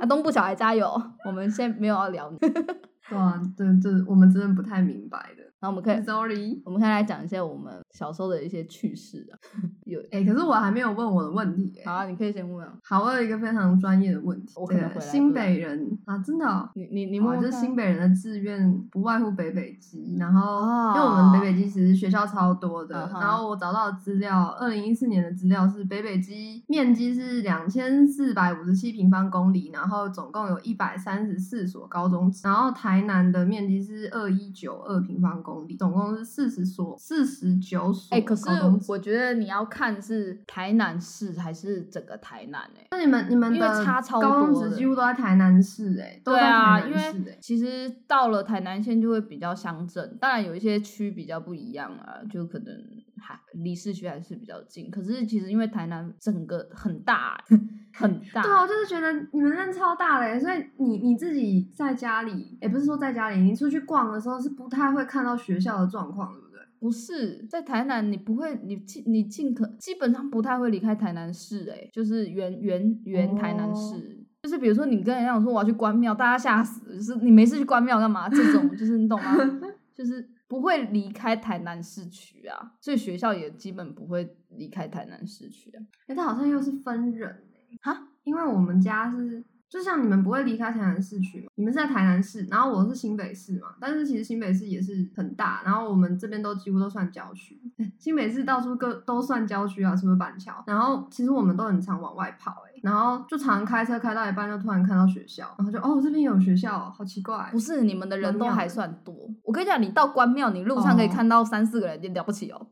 啊，东部小孩加油！我们现在没有要聊你，对啊，这这我们真的不太明白的。然后我们可以，Sorry，我们可以来讲一下我们小时候的一些趣事啊。有，哎、可是我还没有问我的问题、哎好啊，你可以先问啊。好，我有一个非常专业的问题。我可能这个新北人啊，真的、哦。你你你好问问看就是新北人的志愿不外乎北北基，然后、哦因为我们北北基其实学校超多的，嗯然后我找到的资料，二零一四年的资料是北北基面积是两千四百五十七平方公里，然后总共有一百三十四所高中，然后台南的面积是二一九二平方公里，总共是四十所四十九所哎、可是我觉得你要看是台南市还是整个台南哎、那你们你们因为的差超高中多几乎都在台南市哎、对啊，台因为其实到了台南县就会比较乡镇，当然有一些区比较不一样啊，就可能还离市区还是比较近。可是其实因为台南整个很大 很大，对啊，我就是觉得你们那超大嘞，所以你你自己在家里，也不是说在家里，你出去逛的时候是不太会看到学校的状况，对不对？不是在台南，你不会，你尽你尽可基本上不太会离开台南市、哎，就是原原原台南市。哦就是比如说你跟人家讲说我要去关庙，大家吓死，就是你没事去关庙干嘛？这种就是你懂吗？就是不会离开台南市区啊，所以学校也基本不会离开台南市区啊。哎，它好像又是分人哎，哈，因为我们家是。就像你们不会离开台南市区嘛，你们是在台南市，然后我是新北市嘛，但是其实新北市也是很大，然后我们这边都几乎都算郊区，新北市到处各都算郊区啊，是不是板桥？然后其实我们都很常往外跑、欸，然后就常开车开到一半就突然看到学校，然后就哦这边有学校哦，好奇怪不，是你们的人都还算多。我跟你讲，你到关庙，你路上可以哦看到三四个人，你了不起哦。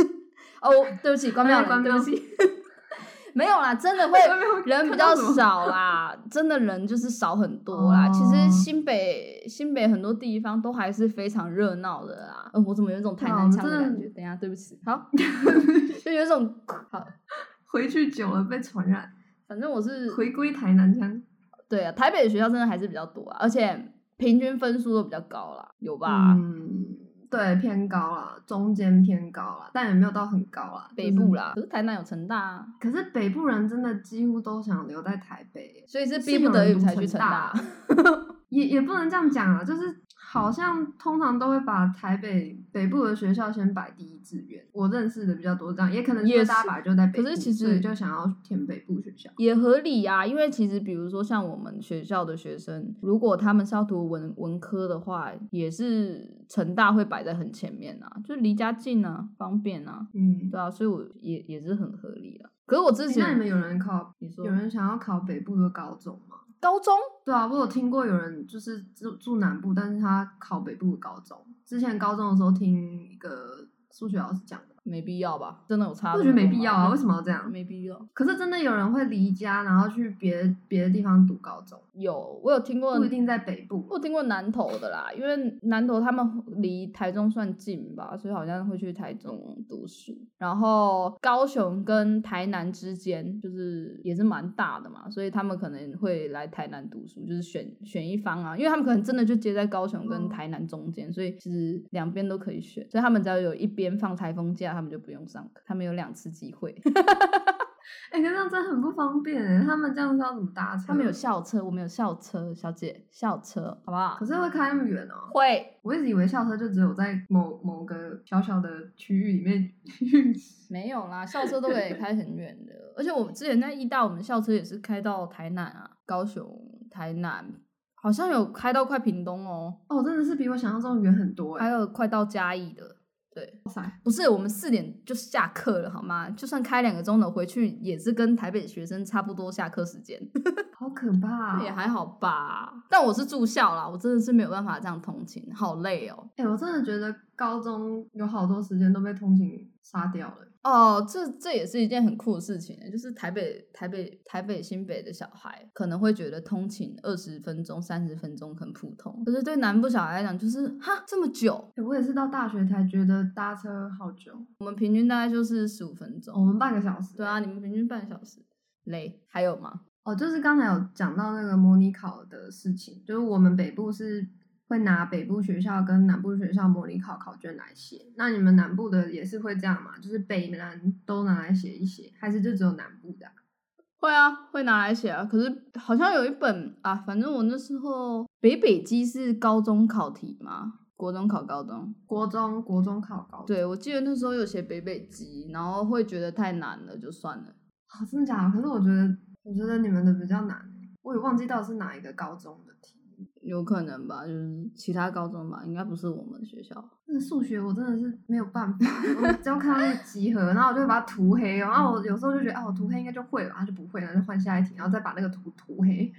哦，对不起，关庙对不起。没有啦，真的会人比较少啦，真的人就是少很多啦。其实哦新北新北很多地方都还是非常热闹的啦。嗯，我怎么有一种台南腔的感觉？等一下，对不起。好，就有一种好，回去久了被传染，反正我是回归台南腔。对啊，台北的学校真的还是比较多啊，而且平均分数都比较高啦，有吧？嗯，对，偏高啦，中间偏高啦，但也没有到很高啦。北部啦，可是台南有成大啊，可是北部人真的几乎都想留在台北，所以是是逼不得已才去成大。也也不能这样讲啊，就是好像通常都会把台北北部的学校先摆第一志愿。我认识的比较多这样，也可能是因也是为大家本来就在北部，可是其实就想要填北部学校。也合理啊、因为其实比如说像我们学校的学生，如果他们是要读文文科的话，也是成大会摆在很前面啊，就离家近啊，方便啊，嗯，对啊，所以我也也是很合理啊。可是我之诶前那你们有人考，你说有人想要考北部的高中吗？高中对啊，我有听过有人就是住住南部，但是他考北部的高中。之前高中的时候听一个数学老师讲，没必要吧？真的有差？我觉得没必要啊，为什么要这样？没必要。可是真的有人会离家，然后去别别的地方读高中，有，我有听过，不一定在北部。我听过南投的啦，因为南投他们离台中算近吧，所以好像会去台中读书。然后高雄跟台南之间就是也是蛮大的嘛，所以他们可能会来台南读书，就是选选一方啊，因为他们可能真的就接在高雄跟哦台南中间，所以其实两边都可以选。所以他们只要有一边放台风假，他们就不用上课，他们有两次机会。哎、可是这样真的很不方便哎，他们这样是要怎么搭车？他们有，校车，我们有校车，小姐校车，好不好可？是会开那么远哦。会。我一直以为校车就只有在某某个小小的区域里面运行。没有啦，校车都可以开很远的，而且我们之前在义大，我们校车也是开到台南啊、高雄、台南，好像有开到快屏东哦，哦，真的是比我想象中远很多哎。还有快到嘉义的。对，不是我们四点就下课了好吗？就算开两个钟头回去，也是跟台北学生差不多下课时间，好可怕、哦！也还好吧。但我是住校啦，我真的是没有办法这样通勤，好累哦。哎、我真的觉得高中有好多时间都被通勤杀掉了。哦，这这也是一件很酷的事情，就是台北、台北、台北、新北的小孩可能会觉得通勤二十分钟、三十分钟很普通，可是对南部小孩来讲，就是哈这么久，欸我也是到大学才觉得搭车好久，我们平均大概就是十五分钟。我们半个小时。对啊，你们平均半小时，累还有吗？哦，就是刚才有讲到那个模拟考的事情，就是我们北部是会拿北部学校跟南部学校模拟考考卷来写，那你们南部的也是会这样吗？就是北南都拿来写一写，还是就只有南部的啊、会啊，会拿来写啊。可是好像有一本啊，反正我那时候北北基是高中考题嘛，国中考高中。国中国中考高中，对，我记得那时候有写北北基，然后会觉得太难了，就算了。好、真的假的？可是我觉得，我觉得你们的比较难欸，我也忘记到底是哪一个高中的题。有可能吧，就是其他高中吧，应该不是我们学校。那个数学我真的是没有办法，我只要看到那个集合，然后我就会把它涂黑哦。然后我有时候就觉得，啊，我涂黑应该就会了，然后就不会了，就换下一题，然后再把那个图涂黑。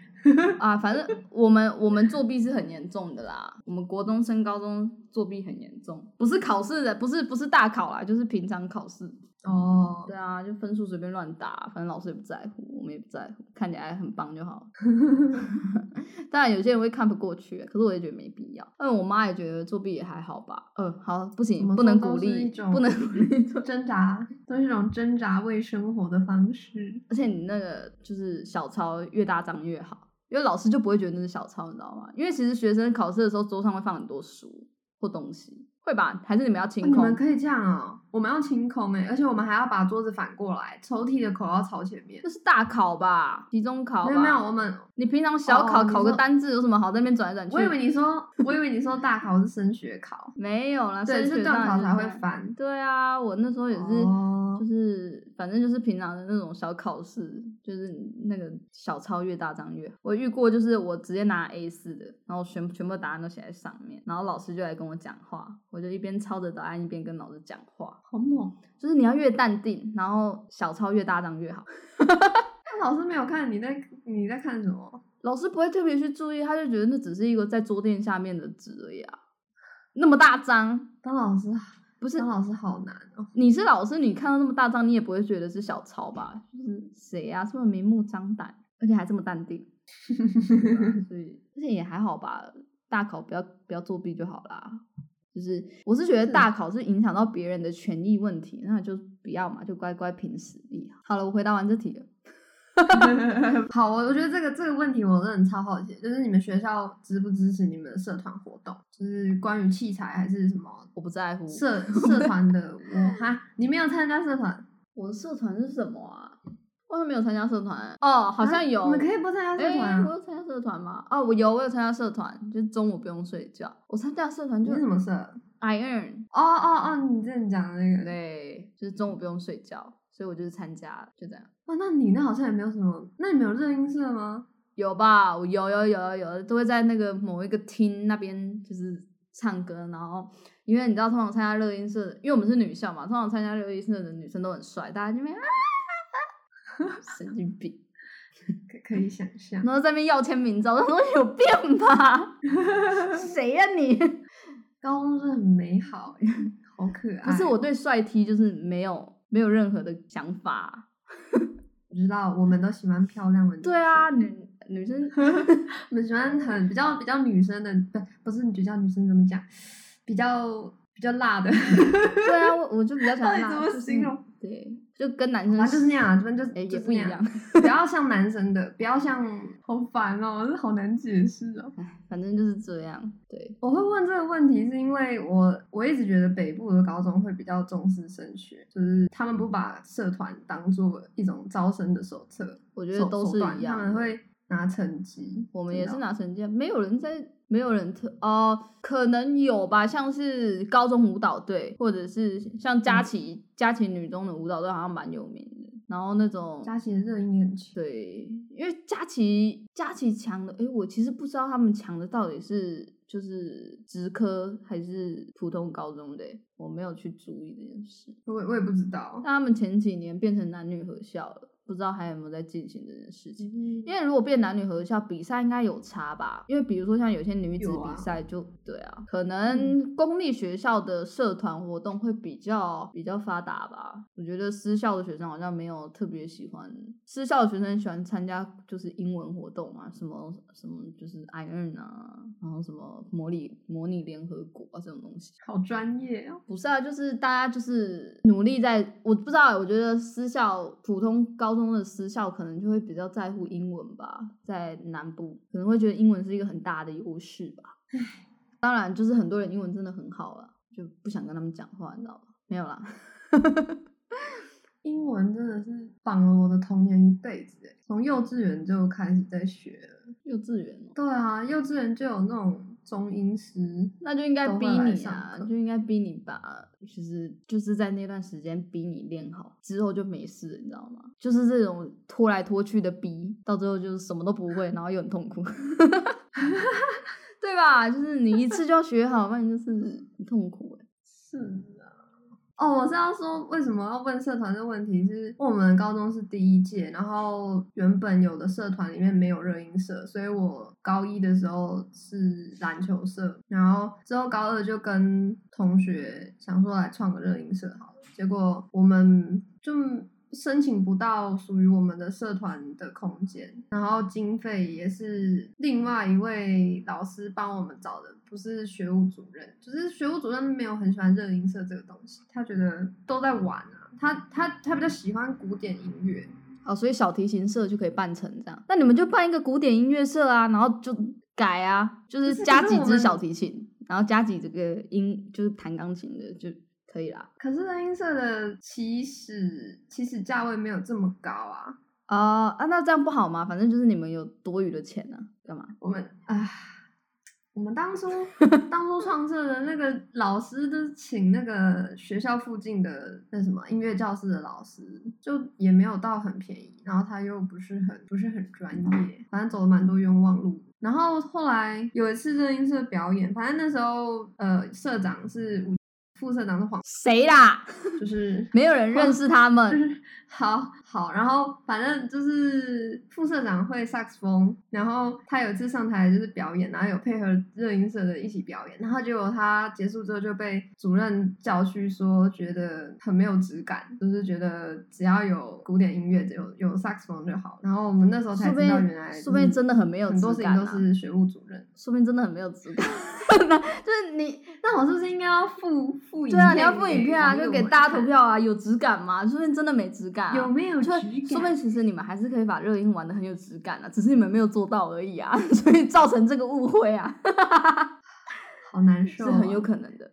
啊，反正我们我们作弊是很严重的啦。我们国中升高中作弊很严重，不是考试的，不是不是大考啦，就是平常考试。哦，对啊，就分数随便乱打，反正老师也不在乎，我们也不在乎，看起来很棒就好。当然有些人会看不过去，可是我也觉得没必要。嗯我妈也觉得作弊也还好吧。嗯，好，不行，不能鼓励不能鼓励。挣扎都是一种挣扎为生活的方式。而且你那个就是小抄越大张越好，因为老师就不会觉得那是小抄，你知道吗？因为其实学生考试的时候桌上会放很多书或东西，会吧？还是你们要清空你？们可以这样哦，我们要清空哎，而且我们还要把桌子反过来，抽屉的口要朝前面这。是大考吧，期中考？没有没有，我们你平常小考、哦考个单字有什么好在那边转来转去？我以为你说，我以为你说大考是升学考，没有啦，对，是段考才会。翻。对啊，我那时候也是，哦就是反正就是平常的那种小考试，就是那个小抄越大张越好。我遇过，就是我直接拿 A 四的，然后全全部答案都写在上面，然后老师就来跟我讲话，我就一边抄着答案一边跟老师讲话。好猛！就是你要越淡定，然后小抄越大张越好。那老师没有看你在你在看什么？老师不会特别去注意，他就觉得那只是一个在桌垫下面的纸而已啊，那么大张，当老师不是当老师好难哦。你是老师，你看到那么大张，你也不会觉得是小抄吧？就是谁呀、这么明目张胆，而且还这么淡定，所以而且也还好吧。大考不要不要作弊就好啦。就是我是觉得大考是影响到别人的权益问题，那就不要嘛，就乖乖凭实力。好了，我回答完这题了。好，我我觉得这个这个问题我真的超好奇，就是你们学校支不支持你们的社团活动？就是关于器材还是什么我不在乎社社团的？我哈，你没有参加社团？我的社团是什么啊？我好像没有参加社团哦，好像有。啊你们可以不参加社团哎、啊？我有参加社团吗？哦，我有，我有参加社团，就是中午不用睡觉。我参加社团就是什么社？I earn，哦哦哦，你之前讲的那个。对，就是中午不用睡觉，所以我就是参加了，就这样。哇，那你那好像也没有什么，那你没有热音社吗？有吧？我有有有有有，都会在那个某一个厅那边就是唱歌，然后因为你知道，通常参加热音社，因为我们是女校嘛，通常参加热音社的女生都很帅，大家就那边啊 神经病。可可以想象。然后在那边要签名照，我说有病吧？谁呀、你？高中是很美好哎，好可爱。不是我对帅 T 就是没有没有任何的想法。我知道，我们都喜欢漂亮的女生。对啊，女女生 我们喜欢很比较比较女生的，不不是就叫女生怎么讲，比较比较辣的，对啊，我我就比较喜欢辣，就是形容对，就跟男生反正就是那样啊，这边就是也不一样，不要像男生的，不要像，好烦哦，这好难解释哦。哎，反正就是这样。对，我会问这个问题，是因为我我一直觉得北部的高中会比较重视升学，就是他们不把社团当做一种招生的手册，我觉得都是一样。他们会拿成绩。我们也是拿成绩啊，没有人在，没有人特哦、可能有吧，像是高中舞蹈队，或者是像佳琪、佳琪女中的舞蹈队，好像蛮有名的。然后那种佳琪的热音也很强。对，因为佳琪佳琪强的，诶，我其实不知道他们强的到底是就是职科还是普通高中的，我没有去注意这件事。我我也不知道但，他们前几年变成男女合校了，不知道还有没有在进行这件事情。因因为如果变男女合校比赛，应该有差吧？因为比如说像有些女子比赛就，对啊，可能公立学校的社团活动会比较比较发达吧。我觉得私校的学生好像没有特别喜欢，私校的学生喜欢参加就是英文活动啊，什么什么就是 iron 啊，然后什么模拟模拟联合国啊这种东西。好专业啊。不是啊，就是大家就是努力在，我不知道欸，我觉得私校普通高中的私校可能就会比较在乎英文吧，在南部可能会觉得英文是一个很大的优势吧。当然，就是很多人英文真的很好了，就不想跟他们讲话，你知道吗？没有啦，英文真的是绑了我的童年一辈子诶，从幼稚园就开始在学了。幼稚园哦、对啊，幼稚园就有那种中音师，那就应该逼你啊，就应该逼你把，就是就是在那段时间逼你练好，之后就没事，你知道吗？就是这种拖来拖去的逼，到最后就是什么都不会，然后又很痛苦，对吧？就是你一次就要学好，不然就是很痛苦欸是啊。哦，我是要说为什么要问社团的问题是，我们高中是第一届，然后原本有的社团里面没有热音社，所以我高一的时候是篮球社，然后之后高二就跟同学想说来创个热音社好了，结果我们就申请不到属于我们的社团的空间，然后经费也是另外一位老师帮我们找的，不是学务主任，就是学务主任没有很喜欢热音社这个东西，他觉得都在玩啊，他他他比较喜欢古典音乐，哦，所以小提琴社就可以办成这样，那你们就办一个古典音乐社啊，然后就改啊，就是加几支小提琴，然后加几这个音，就是弹钢琴的就可以啦。可是热音社的起始起始价位没有这么高啊，啊啊，那这样不好吗？反正就是你们有多余的钱呢、干嘛？我们啊，我们当初 当初创设的那个老师都是请那个学校附近的那什么音乐教室的老师，就也没有到很便宜，然后他又不是很不是很专业，反正走了蛮多冤枉路。然后后来有一次热音社表演，反正那时候呃社长是吴副社长是黄，谁啦？就是 没有人认识他们 就们。是好好，然后反正就是副社长会萨克斯风，然后他有一次上台就是表演，然后有配合热音社的一起表演，然后结果他结束之后就被主任叫去说，觉得很没有质感，就是觉得只要有古典音乐，只有有萨克斯风就好。然后我们那时候才知道，原来说不定真的很没有很多事情都是学务主任。说不定真的很没有质感。就是你，那我是不是应该要付付影对啊，你要付影片啊，就给大家投票啊，有质感吗？说不定真的没质感、啊。有没有质就感？说不定其实你们还是可以把热音玩的很有质感啊，只是你们没有做到而已啊，所以造成这个误会啊，好难受、哦，是很有可能的。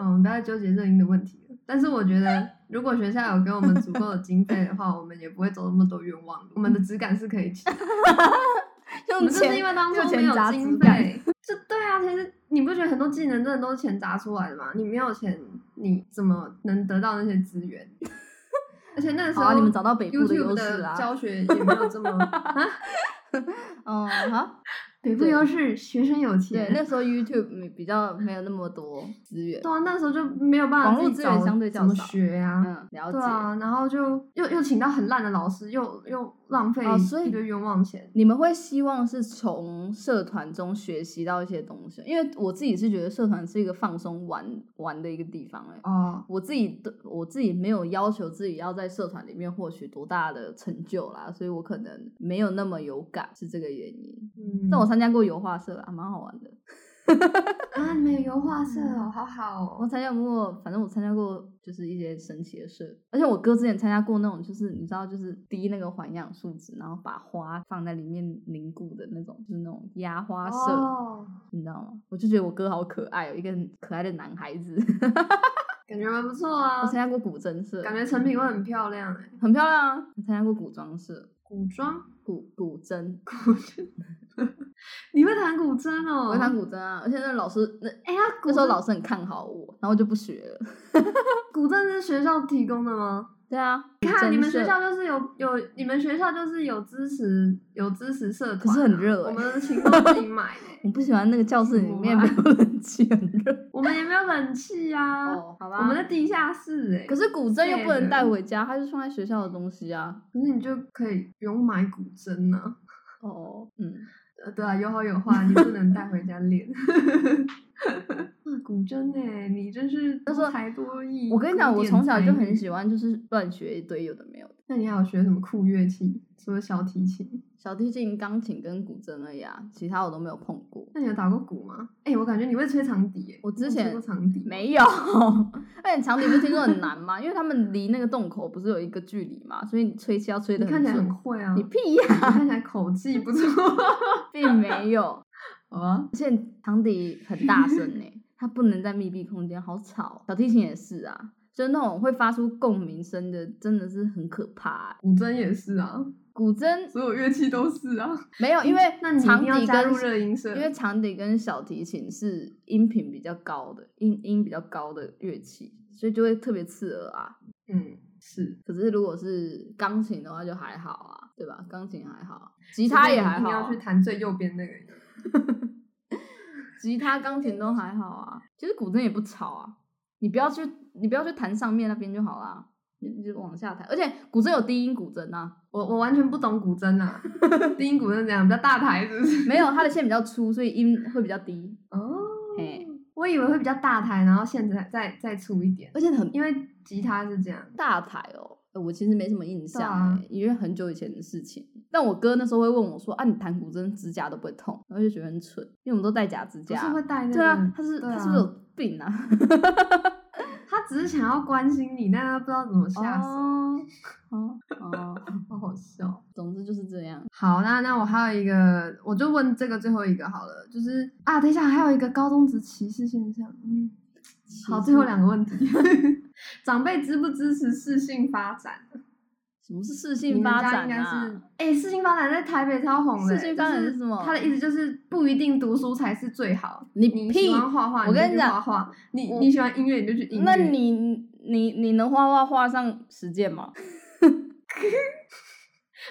嗯，不要纠结热音的问题了。但是我觉得，如果学校有给我们足够的经费的话，我们也不会走那么多冤枉路。我们的质感是可以起来的。我 用们就是因为当初没有砸经，费，就对啊。其实你不觉得很多技能真的都是钱砸出来的吗？你没有钱，你怎么能得到那些资源？而且那个时候，啊，你们找到北部的优势啊。教学也没有这么 啊。嗯，好，北部对优势，学生有钱对，钱。那时候 YouTube 没比较没有那么多资源。对啊，那时候就没有办法网络资源相对较怎么少学呀、嗯，了解。对啊，然后就又又请到很烂的老师，又又浪费哦所以一堆冤枉钱。你们会希望是从社团中学习到一些东西，因为我自己是觉得社团是一个放松玩玩的一个地方、欸。哦，我自己的我自己没有要求自己要在社团里面获取多大的成就啦，所以我可能没有那么有感，是这个原因。嗯，但我参加过油画社啊，蛮好玩的。啊，你们有油画社哦，好好哦。我参加过，反正我参加过就是一些神奇的社，而且我哥之前参加过那种，就是你知道，就是滴那个环氧树脂，然后把花放在里面凝固的那种，就是那种压花社，哦，你知道吗？我就觉得我哥好可爱哦，一个很可爱的男孩子。感觉蛮不错啊我啊参，加过古筝社，感觉成品会很漂亮哎。很漂亮啊。我参加过古装社，古装，古古筝，古筝，你会弹古筝哦？我会弹古筝啊，而且那老师那哎呀，那时候老师很看好我，然后就不学了。古筝是学校提供的吗？对啊，看你们学校就是有有，你们学校就是有支持有支持社团啊、可是很热欸我们的琴都自己买的 欸、我不喜欢那个教室里面没有冷气，很热。我们也没有冷气啊。哦，好吧。我们在地下室哎、可是古筝又不能对带回家，它是放在学校的东西啊。可是你就可以不用买古筝呢、啊。哦，嗯，呃，对啊，有好有坏，你不能带回家练。啊，古筝哎、你真是多才多艺。我跟你讲，我从小就很喜欢，就是乱学一堆有的没有的。那你还有学什么酷乐器？除了小提琴？小提琴、钢琴跟古筝而已啊，其他我都没有碰过。那你有打过鼓吗？哎、我感觉你会吹长笛我之前长笛吗没有，而且长笛不是听说很难吗？因为他们离那个洞口不是有一个距离嘛，所以你吹气要吹的你看起来。很会啊。你屁呀、你看起来口技不错。并没有，好啊，而且长笛很大声呢、它不能在密闭空间，好吵。小提琴也是啊，就那种会发出共鸣声的，真的是很可怕欸、古筝也是啊，古筝所有乐器都是啊。没有，因为 那你一长笛跟热音社因为长笛跟小提琴是音频比较高的，音音比较高的乐器，所以就会特别刺耳啊。嗯，是。可是如果是钢琴的话，就还好啊，对吧？钢琴还好，吉他也还好啊、一定要去弹最右边那个。吉他、钢琴都还好啊。其实古筝也不吵啊，你不要去，你不要去弹上面那边就好啦，你你就往下弹。而且古筝有低音古筝啊，我我完全不懂古筝啊，低音古筝怎样？比较大台是不是？没有它的线比较粗，所以音会比较低，哦嘿，我以为会比较大台，然后线再再再粗一点，而且很因为吉他是这样。大台哦。呃我其实没什么印象、因为很久以前的事情。但我哥那时候会问我说：“啊，你弹古筝指甲都不会痛？”然后就觉得很蠢，因为我们都戴假指甲。不是会戴那个？对啊，他是、啊他是不是有病啊？他只是想要关心你，但他不知道怎么下手，哦哦哦，好好笑。总之就是这样。好，那那我还有一个，我就问这个最后一个好了，就是啊，等一下还有一个高中职歧视现象，嗯，好，最后两个问题，长辈支不支持适性发展？什么是适你们性发展啊？，哎、适性发展在台北超红的、适性发展是什么他的意思就是不一定读书才是最好，你喜欢画画，你讲画画，你你喜欢音乐，你就去音乐。那你你你能画画画上实践吗？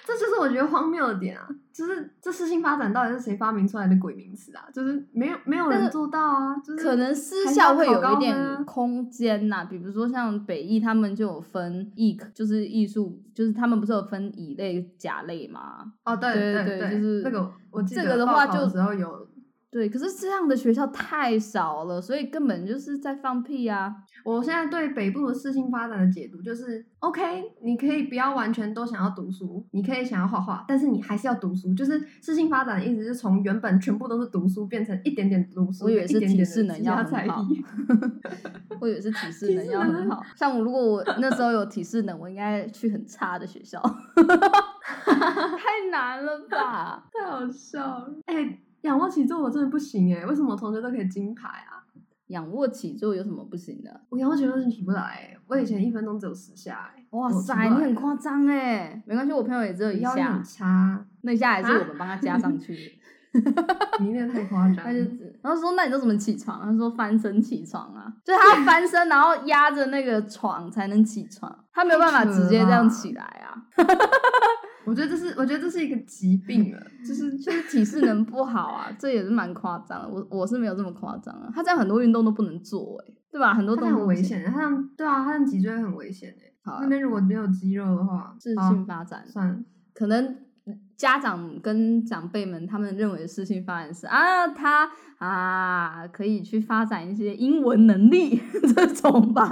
这就是我觉得荒谬的点啊！就是这事情发展到底是谁发明出来的鬼名词啊？就是没有没有人做到啊！就是可能私还是校会有一点空间呐、比如说像北艺他们就有分艺，就是艺术，就是他们不是有分乙类、甲类吗？哦，对对对对就是那个我记得这个的话就时候有，对，可是这样的学校太少了，所以根本就是在放屁啊！我现在对北部的适性发展的解读就是，OK，你可以不要完全都想要读书，你可以想要画画，但是你还是要读书。就是适性发展的意思是从原本全部都是读书，变成一点点读书，我以为是体适能要很好艺。我以为是体 适能体适能要很好，像我如果我那时候有体适能，我应该去很差的学校，太难了吧？太好笑了！哎、仰卧起坐我真的不行哎、为什么我同学都可以金牌啊？仰卧起坐有什么不行的？我仰卧起坐是起不来、欸，我以前一分钟只有十下哎、哇塞，你很夸张哎！没关系，我朋友也只有一下腰力很，差，那一下还是啊我们帮他加上去的。你那个太夸张他就了。只然后说那你都怎么起床？他说翻身起床啊，就是他要翻身，然后压着那个床才能起床，他没有办法直接这样起来啊，我觉得这是，我觉得这是一个疾病了，就是就是体适能不好啊，这也是蛮夸张的。我我是没有这么夸张啊，他这样很多运动都不能做哎、对吧？很多动作。很危险的，它这样对啊，他这样脊椎很危险的。好啊那边如果没有肌肉的话，自好信发展，算了，可能家长跟长辈们他们认为的事情发展是啊，他啊可以去发展一些英文能力 这种吧。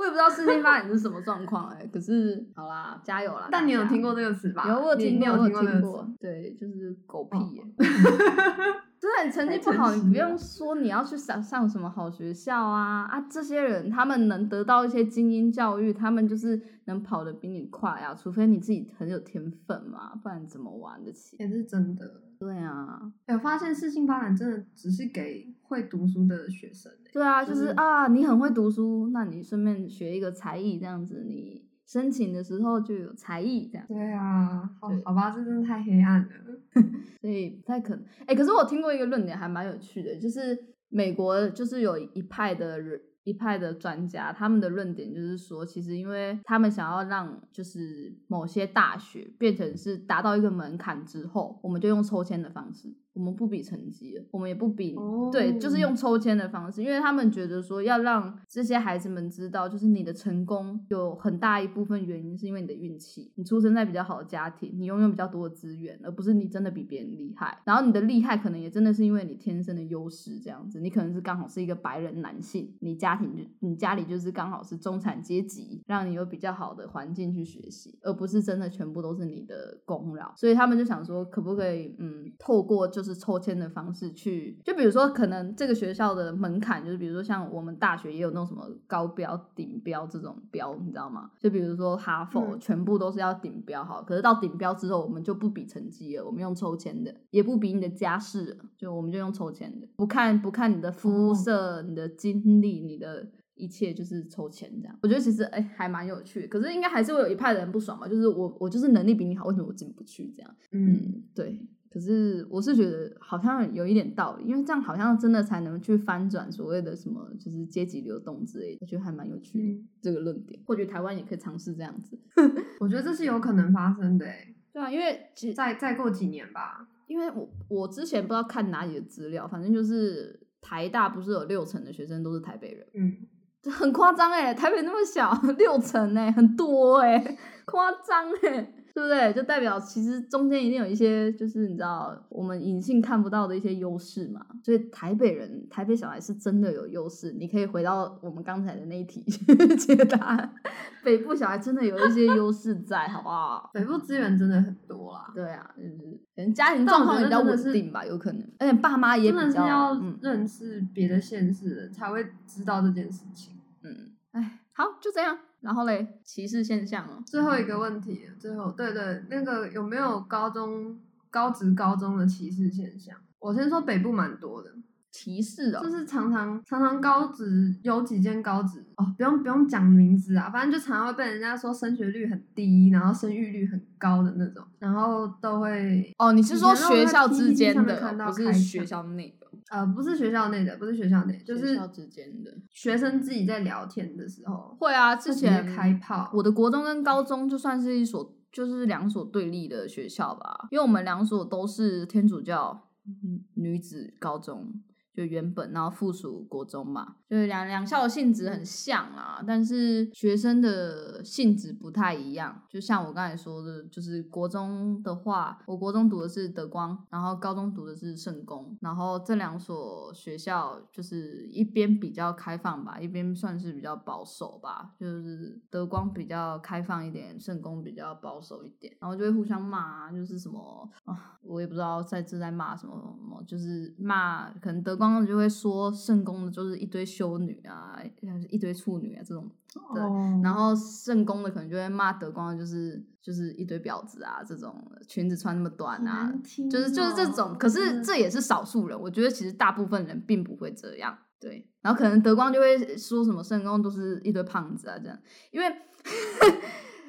我也不知道事情发展是什么状况哎，可是好啦，加油啦！但你有听过这个词吧？有我有听过，你你有听过？对，就是狗屁 真的，你成绩不好，你不用说你要去上上什么好学校啊啊！这些人他们能得到一些精英教育，他们就是能跑得比你快啊，除非你自己很有天分嘛，不然怎么玩得起？也是真的。对啊，哎我发现事情发展真的只是给会读书的学生欸对啊，就就是是啊，你很会读书，那你顺便学一个才艺，这样子你申请的时候就有才艺这样。对啊，好好吧，这真的太黑暗了。所以不太可能。哎、可是我听过一个论点还蛮有趣的，就是美国就是有一派的人一派的专家，他们的论点就是说，其实因为他们想要让就是某些大学变成是达到一个门槛之后，我们就用抽签的方式。我们不比成绩，我们也不比，对，就是用抽签的方式，因为他们觉得说要让这些孩子们知道，就是你的成功有很大一部分原因是因为你的运气，你出生在比较好的家庭，你拥有比较多的资源，而不是你真的比别人厉害。然后你的厉害可能也真的是因为你天生的优势这样子，你可能是刚好是一个白人男性，你家庭就你家里就是刚好是中产阶级，让你有比较好的环境去学习，而不是真的全部都是你的功劳。所以他们就想说，可不可以嗯，透过就是。抽签的方式去，就比如说，可能这个学校的门槛就是，比如说像我们大学也有那种什么高标、顶标这种标，你知道吗？就比如说哈佛，全部都是要顶标好，可是到顶标之后，我们就不比成绩了，我们用抽签的，也不比你的家世，就我们就用抽签的，不看不看你的肤色、你的经历、你的一切，就是抽签这样。我觉得其实哎还蛮有趣，可是应该还是会有一派的人不爽嘛，就是我我就是能力比你好，为什么我进不去这样？嗯，对。可是我是觉得好像有一点道理，因为这样好像真的才能去翻转所谓的什么就是阶级流动之类的，我觉得还蛮有趣这个论点。或许台湾也可以尝试这样子，我觉得这是有可能发生的。对啊，因为再再过几年吧，因为我我之前不知道看哪里的资料，反正就是台大不是有六成的学生都是台北人，嗯，很夸张哎，台北那么小，六成哎，很多哎，夸张哎。对不对？就代表其实中间一定有一些，就是你知道我们隐性看不到的一些优势嘛。所以台北人、台北小孩是真的有优势。你可以回到我们刚才的那一题 解答，北部小孩真的有一些优势在，好不好？北部资源真的很多啦。对啊，就是可能家庭状况比较稳定吧，有可能。而且爸妈也比较要认识别的县市的，才会知道这件事情。嗯，哎，好，就这样。然后嘞，歧视现象哦。最后一个问题，最后对对，那个有没有高中高职高中的歧视现象？我先说北部蛮多的歧视哦，就是常常常常高职有几间高职哦，不用不用讲名字啊，反正就常常会被人家说升学率很低，然后生育率很高的那种，然后都会哦，你是说学校之间的，不是学校内。呃，不是学校内的，不是学校内，就是学校之间的学生自己在聊天的时候会啊。之前开炮，我的国中跟高中就算是一所，就是两所对立的学校吧，因为我们两所都是天主教女子高中。就原本，然后附属国中嘛，就是两两校的性质很像啊，但是学生的性质不太一样。就像我刚才说的，就是国中的话，我国中读的是德光，然后高中读的是圣公，然后这两所学校就是一边比较开放吧，一边算是比较保守吧。就是德光比较开放一点，圣公比较保守一点，然后就会互相骂，就是什么啊，我也不知道在这在骂什么什么，就是骂可能德。光就会说圣宫的就是一堆修女啊，一堆处女啊这种对，然后圣宫的可能就会骂德光的就是就是一堆婊子啊这种裙子穿那么短啊，就是就是这种，可是这也是少数人，我觉得其实大部分人并不会这样，对，然后可能德光就会说什么圣宫都是一堆胖子啊这样，因为。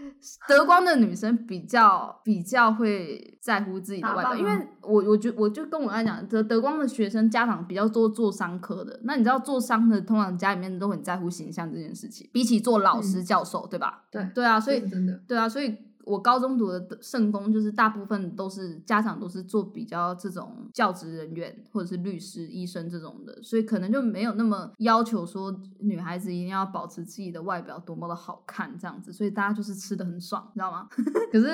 德光的女生比较比较会在乎自己的外表，因为我我觉我就跟我来讲，德德光的学生家长比较多做商科的，那你知道做商的通常家里面都很在乎形象这件事情，比起做老师教授，对吧？对对啊，所以真的对啊，所以。我高中读的圣公，就是大部分都是家长都是做比较这种教职人员或者是律师、医生这种的，所以可能就没有那么要求说女孩子一定要保持自己的外表多么的好看这样子，所以大家就是吃的很爽，你知道吗？可是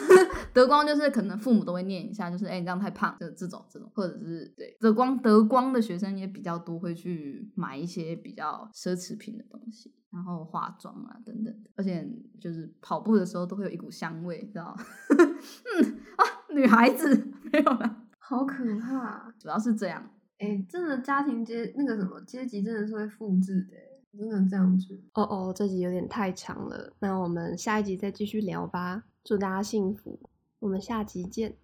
德光就是可能父母都会念一下，就是哎你这样太胖，就这种这种，或者是对德光德光的学生也比较多会去买一些比较奢侈品的东西。然后化妆啊，等等而且就是跑步的时候都会有一股香味，知道 嗯啊，女孩子没有了，好可怕，主要是这样。哎，真的家庭阶那个什么阶级真的是会复制的，真的这样子。哦哦，这集有点太长了，那我们下一集再继续聊吧。祝大家幸福，我们下集见。